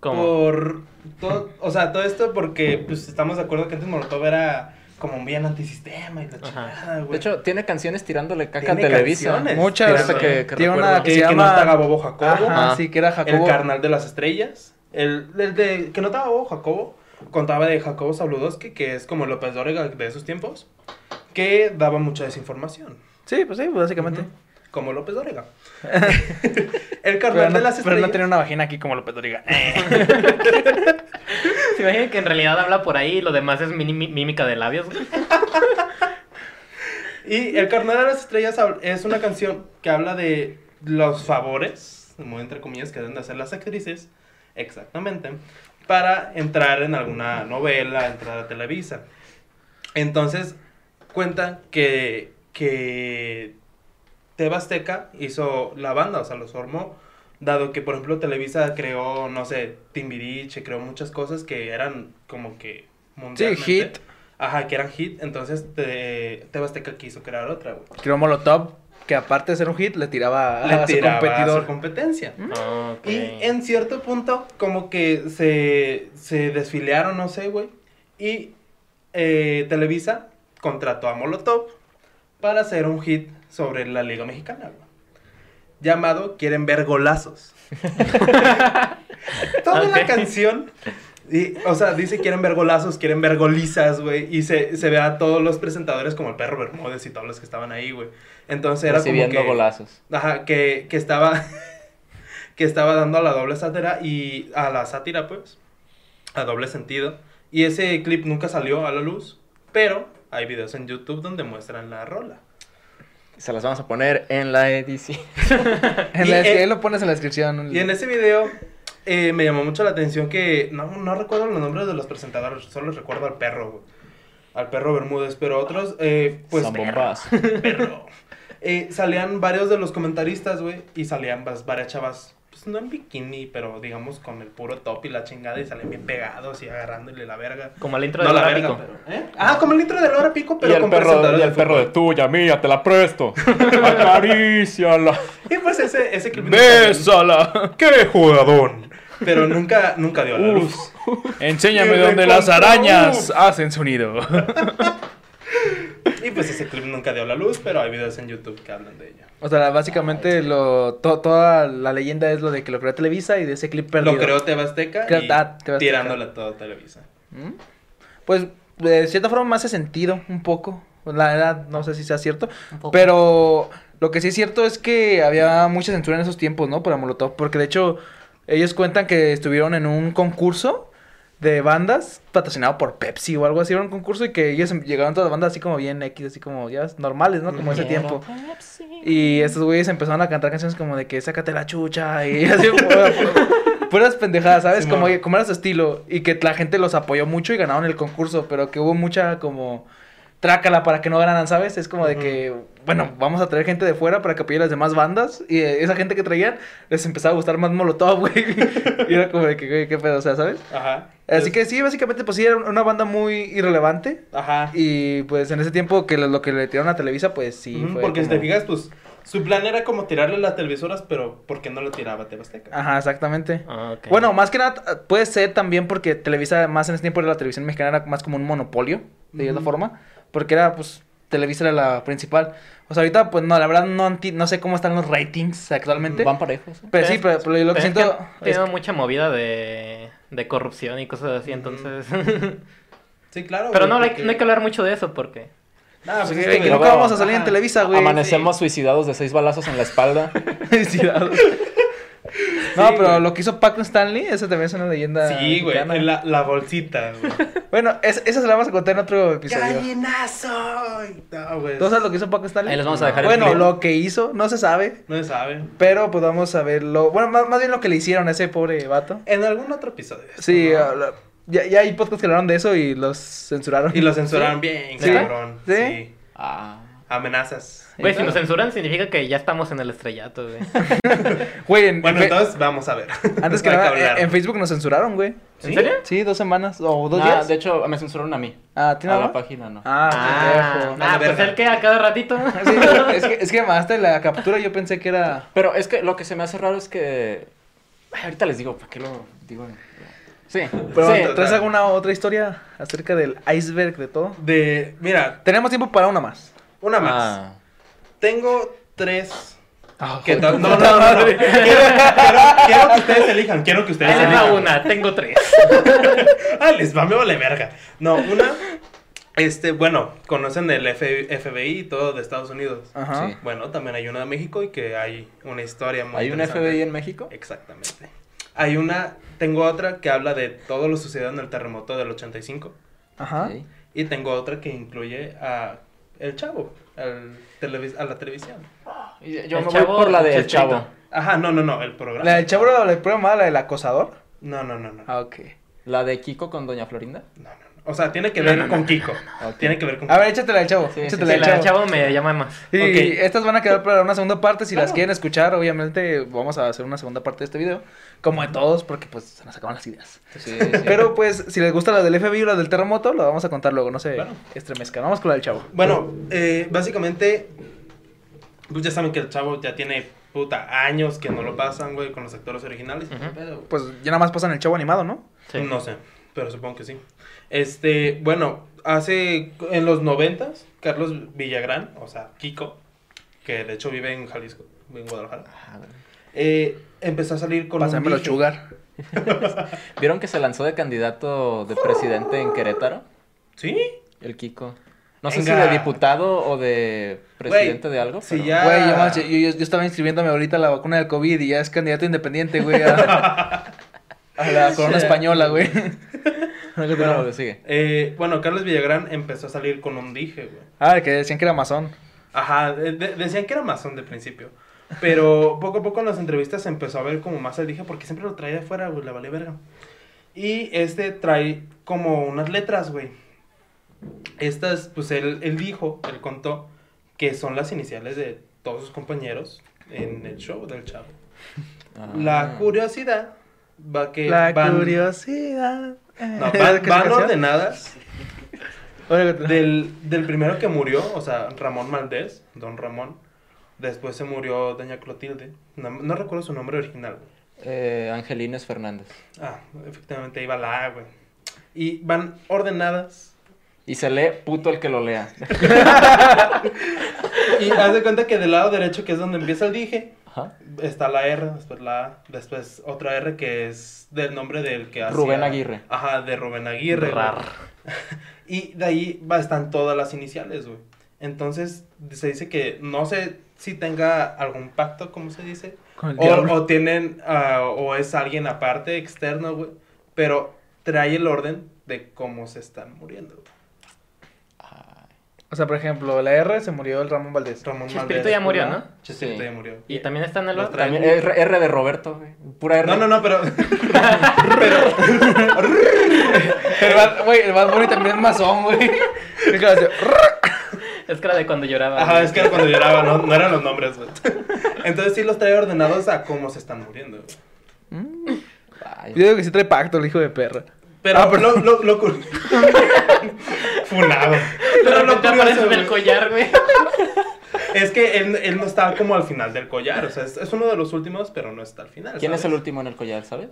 ¿Cómo?
Por todo, o sea, todo esto porque pues estamos de acuerdo que antes Molotov era como un bien antisistema y la chingada, güey.
De hecho, tiene canciones tirándole caca a Televisa.
Muchas.
Que- que
Tiene una que
Eh,
se
que
llama...
Bobo Jacobo.
Ajá,
Ah.
sí, que era Jacobo.
El carnal de las estrellas. El, el de que no estaba Bobo Jacobo. Contaba de Jacobo Zabludowski, que es como López Dóriga de esos tiempos. Que daba mucha desinformación.
Sí, pues sí, básicamente.
Como López Dóriga. [LAUGHS] el
Pero
carnal
no,
de las
pero
estrellas.
no tenía una vagina aquí como López Doriga. [LAUGHS]
¿Se imaginan que en realidad habla por ahí y lo demás es mini- mímica de labios?
Y El carnal de las estrellas es una canción que habla de los favores, muy entre comillas, que deben de hacer las actrices Exactamente. Para entrar en alguna novela, entrar a Televisa. Entonces, cuenta que, que Tebasteca hizo la banda, o sea, los formó. Dado que, por ejemplo, Televisa creó, no sé, Timbiriche, creó muchas cosas que eran como que
Sí,
mundialmente.
hit.
Ajá, que eran hit. Entonces, te, Tebasteca quiso crear otra, güey.
Creó Molotov, que aparte de ser un hit, le tiraba
Le
a su
tiraba a
competidor.
su competencia.
Ok.
Y en cierto punto, como que se, se desfilearon, no sé, güey. Y eh, Televisa contrató a Molotov para hacer un hit sobre la Liga Mexicana, güey. Llamado Quieren ver golazos. [LAUGHS] Toda la canción. y, o sea, dice quieren ver golazos, quieren ver golizas, güey. Y se, se ve a todos los presentadores como el perro Bermúdez y todos los que estaban ahí, güey. Entonces era como
Recibiendo
que...
golazos.
Ajá, que, que estaba [LAUGHS] que estaba dando a la doble sátira y a la sátira, pues, a doble sentido. Y ese clip nunca salió a la luz, pero hay videos en YouTube donde muestran la rola.
Se las vamos a poner en la edición. [LAUGHS]
En la,
eh,
ahí lo pones en la descripción.
Y en ese video eh, me llamó mucho la atención que no, no recuerdo los nombres de los presentadores, solo recuerdo al perro, güey. Al perro Bermúdez, pero otros, eh, pues,
Son [LAUGHS] bombas.
perro. Eh, salían varios de los comentaristas, güey, y salían varias chavas, pues no en bikini, pero digamos con el puro top y la chingada, y salen bien pegados y agarrándole la verga.
Como el intro
No
de
la verga,
Pico.
pero, ¿eh? Ah, como el intro de Laura Pico, pero
y el
con
perro, y el
de
perro de tuya, mía, te la presto. [LAUGHS] Acaríciala.
Y pues ese, ese clip
Bésala.
¡Qué jugadón! Pero nunca, nunca dio la luz.
Enséñame
Y
dónde las arañas hacen sonido. [LAUGHS]
Y pues ese clip nunca dio a la luz, pero hay videos en YouTube que hablan de ella.
O sea, básicamente lo, to- toda la leyenda es lo de que lo creó Televisa y de ese clip perdido.
Lo creó Tebasteca y
ah, Tebasteca.
tirándole a todo Televisa.
¿Mm? Pues de cierta forma me hace sentido un poco. La verdad, no sé si sea cierto. Pero lo que sí es cierto es que había mucha censura en esos tiempos, ¿no? Para Molotov. Porque de hecho, ellos cuentan que estuvieron en un concurso de bandas patrocinado por Pepsi o algo así. Era un concurso y que ellos em- llegaron todas las bandas así como bien X, así como ya normales, ¿no? Como ese tiempo. Y estos güeyes empezaron a cantar canciones como de que sácate la chucha y [LAUGHS] así, pura- pura- puras pendejadas, ¿sabes?
Simón.
como, como era su estilo y que la gente los apoyó mucho y ganaron el concurso, pero que hubo mucha como trácala para que no ganaran, ¿sabes? Es como de que, bueno, vamos a traer gente de fuera para que apoye las demás bandas y eh, esa gente que traían les empezaba a gustar más Molotov, güey. [LAUGHS] y era como de que, güey, qué pedo, o sea, ¿sabes?
Ajá.
Así que sí, básicamente, pues sí, era una banda muy irrelevante.
Ajá.
Y pues en ese tiempo que lo, lo que le tiraron a Televisa, pues sí. Fue
porque si te fijas, pues su plan era como tirarle las televisoras, pero ¿por qué no le tiraba a Tebasteca?
Ajá, exactamente.
Ah.
Bueno, más que nada puede ser también porque Televisa, más en ese tiempo la televisión mexicana era más como un monopolio, de cierta forma, porque era, pues, Televisa era la principal. O sea, ahorita, pues, no, la verdad, no, anti- no sé cómo están los ratings actualmente.
Van parejos. ¿eh?
Pero sí, pero, pero lo que siento... es que-
mucha movida de, de corrupción y cosas así, entonces...
Sí, claro.
Pero
güey,
no, hay, no hay que hablar mucho de eso porque...
Ah, pues
Sí,
es
que
que
nunca vamos a salir en. Televisa, güey.
Amanecemos suicidados de seis balazos en la espalda. [LAUGHS]
Felicidades. no,
Sí,
pero
güey.
lo que hizo Paco Stanley, esa también es una leyenda
Sí, güey, la, la bolsita, güey. [LAUGHS]
Bueno, es- esa se la vamos a contar en otro episodio.
¡Gallinazo! No, güey.
¿Tú sabes lo que hizo Paco Stanley?
Ahí les vamos a dejar el
Bueno, lo que hizo, no se sabe.
No se sabe.
Pero pues vamos a verlo. Bueno, más, más bien lo que le hicieron a ese pobre vato.
En algún otro episodio.
Sí,
¿no?
la- ya, ya hay podcasts que hablaron de eso y los censuraron.
Y lo censuraron bien,
¿Sí?
cabrón.
¿Sí?
Sí.
Ah.
Amenazas.
Güey, si nos censuran significa que ya estamos en el estrellato, güey. [LAUGHS]
Güey, en,
Bueno,
en
entonces vamos a ver.
antes que nada,
hablar.
en, Facebook nos censuraron, güey.
¿En serio?
Sí, dos semanas o dos
Nah,
días.
de hecho, me censuraron a mí.
Ah, ¿tiene
A
algo?
la página no.
Ah,
Ah,
pendejo.
Ah,
ah, pues el que a cada ratito. [LAUGHS]
Sí, es que, es que mandaste la captura yo pensé que era...
Pero es que lo que se me hace raro es que. Ay, ahorita les digo, ¿para qué lo digo? Sí,
Pero,
sí.
¿traes alguna otra historia acerca del iceberg de todo?
De, mira,
Tenemos tiempo para una más.
una más.
Ah.
Tengo tres.
Ah,
to- no, no, no, no. Quiero, quiero- quiero que ustedes elijan. Quiero que ustedes
va
elijan.
una, tengo tres. [LAUGHS]
Ah, les va, me vale verga. No, una. Este, bueno, conocen el F- FBI y todo de Estados Unidos.
Ajá.
Sí.
Bueno, también hay una de México y que hay una historia muy
¿Hay un. FBI en México?
Exactamente. Hay una, tengo otra que habla de todo lo sucedido en el terremoto del 85.
Ajá.
Sí.
Y tengo otra que incluye a El Chavo, al televis- a la televisión.
Yo
El
me
Chavo,
voy por la de El. Chavo.
Ajá, no, no, no, el programa.
La del chavo, la del programa, la del acosador.
No, no, no, no.
Ah, ok.
¿La de Kiko con Doña Florinda?
No, no. O sea, tiene que ver con Kiko. Tiene que ver con
A ver,
Kiko.
échatela del chavo.
Sí,
échatela
Sí, la
chavo.
chavo me llama más.
Y
Ok.
estas van a quedar para una segunda parte. Si las quieren escuchar, obviamente vamos a hacer una segunda parte de este video. Como de todos, porque pues se nos acaban las ideas.
Sí, [LAUGHS] sí.
Pero pues, si les gusta la del FBI o la del terremoto, lo vamos a contar luego. No se
Claro.
estremezcan. Vamos con la del chavo.
Bueno, eh, básicamente, pues ya saben que el chavo ya tiene puta años que no lo pasan, güey, con los actores originales.
Pues ya nada más pasan el chavo animado, ¿no?
Sí.
No sé, pero supongo que sí. Este, bueno, hace en los noventas, Carlos Villagrán, o sea, Kiko, que de hecho vive en Jalisco, en Guadalajara, eh, empezó a salir con un
Pásamelo,
dije.
Sugar. [LAUGHS]
¿Vieron que se lanzó de candidato de presidente en Querétaro?
¿Sí?
El Kiko. No sé si de diputado o de presidente de algo.
sí,
pero-
ya.
Güey, yo, más- yo, yo- yo estaba inscribiéndome ahorita a la vacuna del COVID y ya es candidato independiente, güey. A, [LAUGHS] a la corona española, güey. [LAUGHS] [LAUGHS]
Bueno, lo sigue.
Eh, bueno, Carlos Villagrán empezó a salir con un dije, güey.
Ah, que decían que era masón.
Ajá, de- de- decían que era masón de principio. Pero [LAUGHS] poco a poco en las entrevistas se empezó a ver como más el dije porque siempre lo traía de fuera, güey, la vale verga. Y este trae como unas letras, güey. Estas, pues él, él dijo, él contó que son las iniciales de todos sus compañeros en el show del chavo. [LAUGHS]
Ah.
La curiosidad va que
La
van,
curiosidad.
No,
¿Qué
van, ordenadas del, del primero que murió, o sea, Ramón Maldés, don Ramón. Después se murió doña Clotilde. No, no recuerdo su nombre original.
Eh, Angelines Fernández.
Ah, efectivamente iba la A, güey. Y van ordenadas.
Y se lee puto el que lo lea. [LAUGHS]
Y haz de cuenta que del lado derecho, que es donde empieza el dije,
Ajá.
está la R, después la A, después otra R que es del nombre del que hacía...
Rubén Aguirre.
Ajá, de Rubén Aguirre.
Rar. [LAUGHS]
Y de ahí va, están todas las iniciales, güey. Entonces, se dice que no sé si tenga algún pacto, ¿cómo se dice?
Con el
O, o tienen, ah, o es alguien aparte, externo, güey. Pero trae el orden de cómo se están muriendo. güey.
O sea, por ejemplo, la R se murió el Ramón Valdés.
Ramón
Chespirito
Valdés,
ya murió. ¿no?
Chespirito
Sí.
ya murió.
Y también está en el
Los
otro.
También R, R de Roberto, güey. Pura R.
No, no, no, pero... [LAUGHS]
Bad, güey, el Bad Bunny también es masón, güey. Es que hace,
Es que era de cuando lloraba.
Ajá,
güey.
es que era cuando lloraba, no, no eran los nombres, güey. Entonces sí los trae ordenados a cómo se están muriendo, güey.
Yo digo que sí trae pacto el hijo de perra.
Pero,
Ah, pero-
lo, lo, [LAUGHS] [LAUGHS] lo cur- Funado. Pero lo curioso,
en el
güey,
collar, güey.
es que él, él no está como al final del collar. O sea, es, es uno de los últimos, pero no está al final.
¿Quién es el último en el collar, sabes?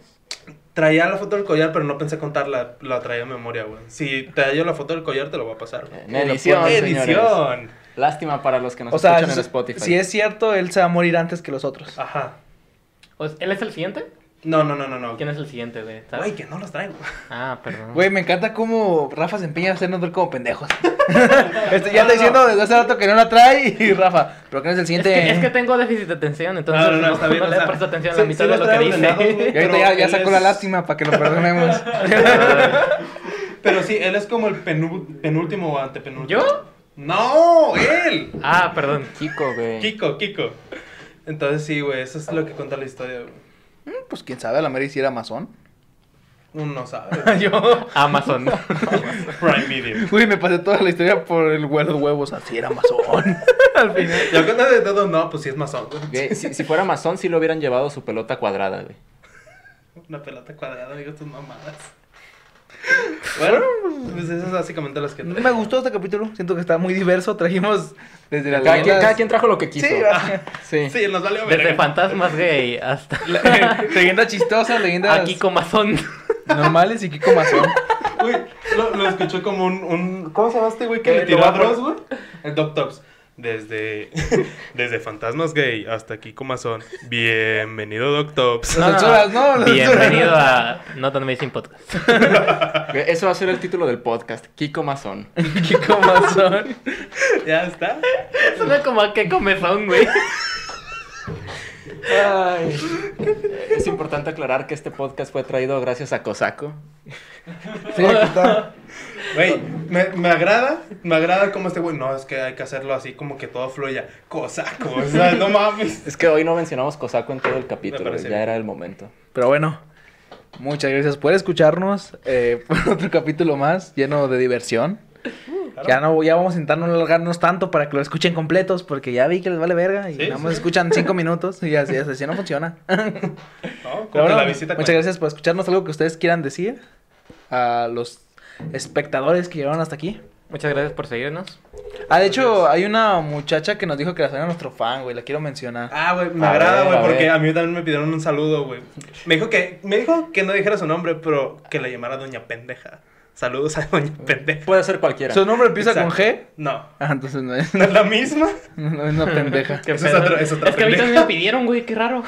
Traía la foto del collar, pero no pensé contarla. La traía en memoria, güey. Si traía la foto del collar, te lo voy a pasar. güey.
En edición.
Edición.
Lástima para los que nos
O sea,
escuchan en
si-
Spotify.
si es cierto, él se va a morir antes que los otros.
Ajá.
Sea, ¿Él es el siguiente?
No, no, no, no, no.
¿Quién es el siguiente, güey? ¿Sabes?
Güey, que no los traigo.
Ah, perdón.
Güey, me encanta cómo Rafa se empeña a hacernos ver como pendejos. [LAUGHS] Este, ya
No,
diciendo desde hace rato que no la trae y [LAUGHS] Rafa, ¿pero quién es el
Es
siguiente?
que, es que tengo déficit de atención, entonces
No,
no,
no, no, está bien,
no
o
le
sea,
presto atención a
sí,
la mitad
sí
de lo que
güey.
dice.
Y ahorita ya, ya sacó
es-
la lástima para que lo perdonemos. [LAUGHS]
Pero sí, él es como el penú- penúltimo o antepenúltimo.
¿Yo?
No, él.
Ah, perdón.
Kiko, güey.
Kiko, Kiko. Entonces sí, güey, eso es lo que cuenta la historia, güey.
Pues quién sabe, a la Mary si era masón.
Uno no sabe. [LAUGHS]
Yo,
Amazon. [LAUGHS]
Prime Video.
güey, me pasé toda la historia por el huevo de huevos, así era masón. [LAUGHS] Al final.
Ya cuenta de todo, no, pues sí es. Güey,
si, si fuera masón, sí lo hubieran llevado su pelota cuadrada, güey.
Una pelota cuadrada, digo tus mamadas. Bueno, pues eso es básicamente las que.
Me gustó este capítulo, siento que está muy diverso, trajimos desde la
Cada quien, cada quien trajo lo que quiso.
Sí, básicamente.
Sí.
Sí, nos valió
Desde
verga.
fantasmas gay hasta [LAUGHS]
leyendas chistosas, leyendas
aquí con mazón.
normales y Kiko Mazón.
Güey, lo, lo escuché como un, un... ¿Cómo se llama este güey que
Eh,
le tiró a Dross, güey? El Doc Tops. Desde, [LAUGHS] desde Fantasmas Gay hasta aquí Comazón. Bienvenido, Doc Tops.
Lo censuras, ¿no? Lo
Bienvenido a Not Amazing Podcast.
Eso va a ser el título del podcast. Kiko Mazón. [LAUGHS]
Kiko Mazón.
Ya está.
Suena como a qué comezón, güey.
Ay. Es importante aclarar que este podcast fue traído gracias a Cosaco.
Sí, aquí está.
Güey, me, me agrada, me agrada como este güey. No, es que hay que hacerlo así como que todo fluya. Cosaco, o sea, no mames.
Es que hoy no mencionamos Cosaco en todo el capítulo. Ya
bien.
era el momento.
Pero bueno, muchas gracias por escucharnos. Eh, [LAUGHS] por otro capítulo más lleno de diversión.
Claro.
Ya no, ya vamos a intentar no alargarnos tanto para que lo escuchen completos, porque ya vi que les vale verga y
Sí,
nada más
sí.
escuchan [LAUGHS] cinco minutos y así, así no funciona. [LAUGHS]
No,
Pero
como
bueno,
que la visita
muchas
cuenta.
gracias por escucharnos. Algo que ustedes quieran decir a los espectadores que llegaron hasta aquí.
Muchas gracias por seguirnos.
Ah, de hecho, hay una muchacha que nos dijo que era nuestro fan, güey. La quiero mencionar.
Ah, güey, me
A
agrada, güey,
a
porque
ver.
a mí también me pidieron un saludo, güey. Me dijo que me dijo que no dijera su nombre, pero que le llamara Doña Pendeja. Saludos a Doña Pendeja.
Puede ser cualquiera.
Su nombre empieza
Exacto.
con G.
No,
Ah, entonces no es, [LAUGHS]
no es la misma. [LAUGHS]
no es una pendeja. [LAUGHS]
Es otro- es otra
que a mí
pendeja.
también me pidieron, güey, qué raro.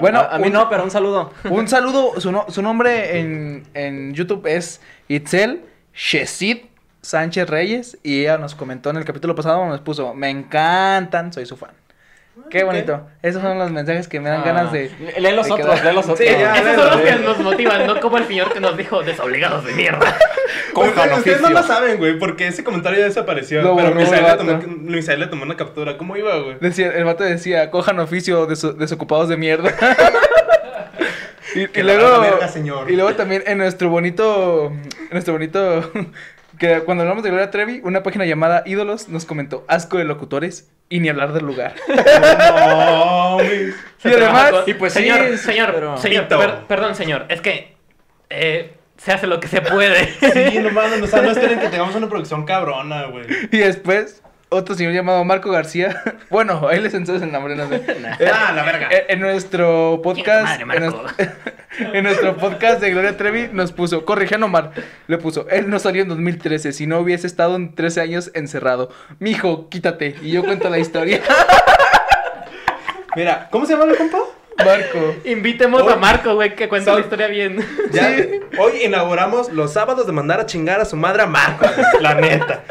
Bueno,
a, a mí
un,
no, pero un saludo.
un saludo. Su, no- su nombre en, en YouTube es Itzel Shesid Sánchez Reyes. Y ella nos comentó en el capítulo pasado, nos puso, me encantan, soy su fan. Qué bonito. Esos son los mensajes que me dan
Ah,
ganas de...
Lee los
de
otros,
quedar-
lee los otros.
Sí, ya,
Esos son los que nos motivan, no como el señor que nos dijo desobligados de mierda. [LAUGHS]
Cojan
Ustedes- Ustedes no lo saben, güey, porque ese comentario ya desapareció.
Lo
pero
el
le, tomó, Misael le tomó una captura. ¿Cómo iba, güey?
Decía, el vato decía, cojan oficio deso- desocupados de mierda. [LAUGHS] y, luego,
verga, señor.
y luego también en nuestro bonito, en nuestro bonito, que cuando hablamos de Gloria Trevi, una página llamada Ídolos nos comentó asco de locutores y ni hablar del lugar. [LAUGHS]
No, güey.
y además,
Y pues
señor,
sí,
señor,
pero-
señor, per- perdón, señor, es que eh, se hace lo que se puede.
Sí, no mames, o sea, no [LAUGHS] esperen que tengamos una producción cabrona, güey.
y después otro señor llamado Marco García, [LAUGHS] bueno, ahí les entonces el nombre, no sé. [LAUGHS]
Ah, la verga.
En, en nuestro podcast,
madre,
en,
Marco.
nuestro, [LAUGHS] en nuestro podcast de Gloria Trevi nos puso, corrigiendo Omar, le puso, él no salió en 2013, si no hubiese estado en 13 años encerrado. Mijo, quítate. Y yo cuento la historia.
Mira, ¿cómo se llama el compa?
Marco.
Invitemos a Marco, güey, que cuente
So-
la historia bien. [LAUGHS]
Ya,
Sí.
hoy inauguramos los sábados de mandar a chingar a su madre a Marco. La neta.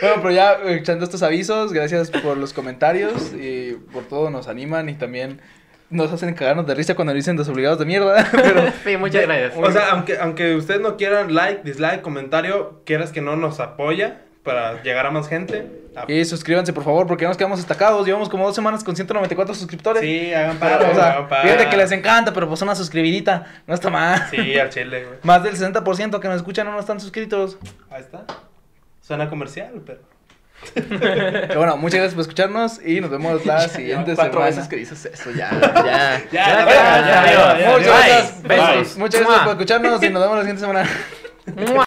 Bueno, pero ya echando estos avisos, gracias por los comentarios y por todo nos animan y también nos hacen cagarnos de risa cuando dicen desobligados de mierda. [LAUGHS] Pero
Sí, muchas gracias.
O sea, aunque, aunque ustedes no quieran like, dislike, comentario, quieras que no nos apoya para llegar a más gente. ah,
y suscríbanse por favor porque nos quedamos destacados. Llevamos como dos semanas con 194 suscriptores.
Sí, hagan
Pero,
paro,
o sea,
hagan paro.
fíjate que les encanta, pero pues una suscribidita, no está mal.
Sí, al chile, güey.
Más del 60% que nos escuchan no están suscritos.
Ahí está. Suena comercial, pero. [LAUGHS]
Pero bueno, muchas gracias por escucharnos y nos vemos la
Ya,
siguiente
cuatro
semana.
veces que dices eso, [LAUGHS] ya, ya.
Ya,
Ya, ya, ya,
ya,
ya,
ya,
Muchas gracias.
Besos.
muchas gracias por escucharnos y nos vemos la siguiente semana. [LAUGHS]
Mua.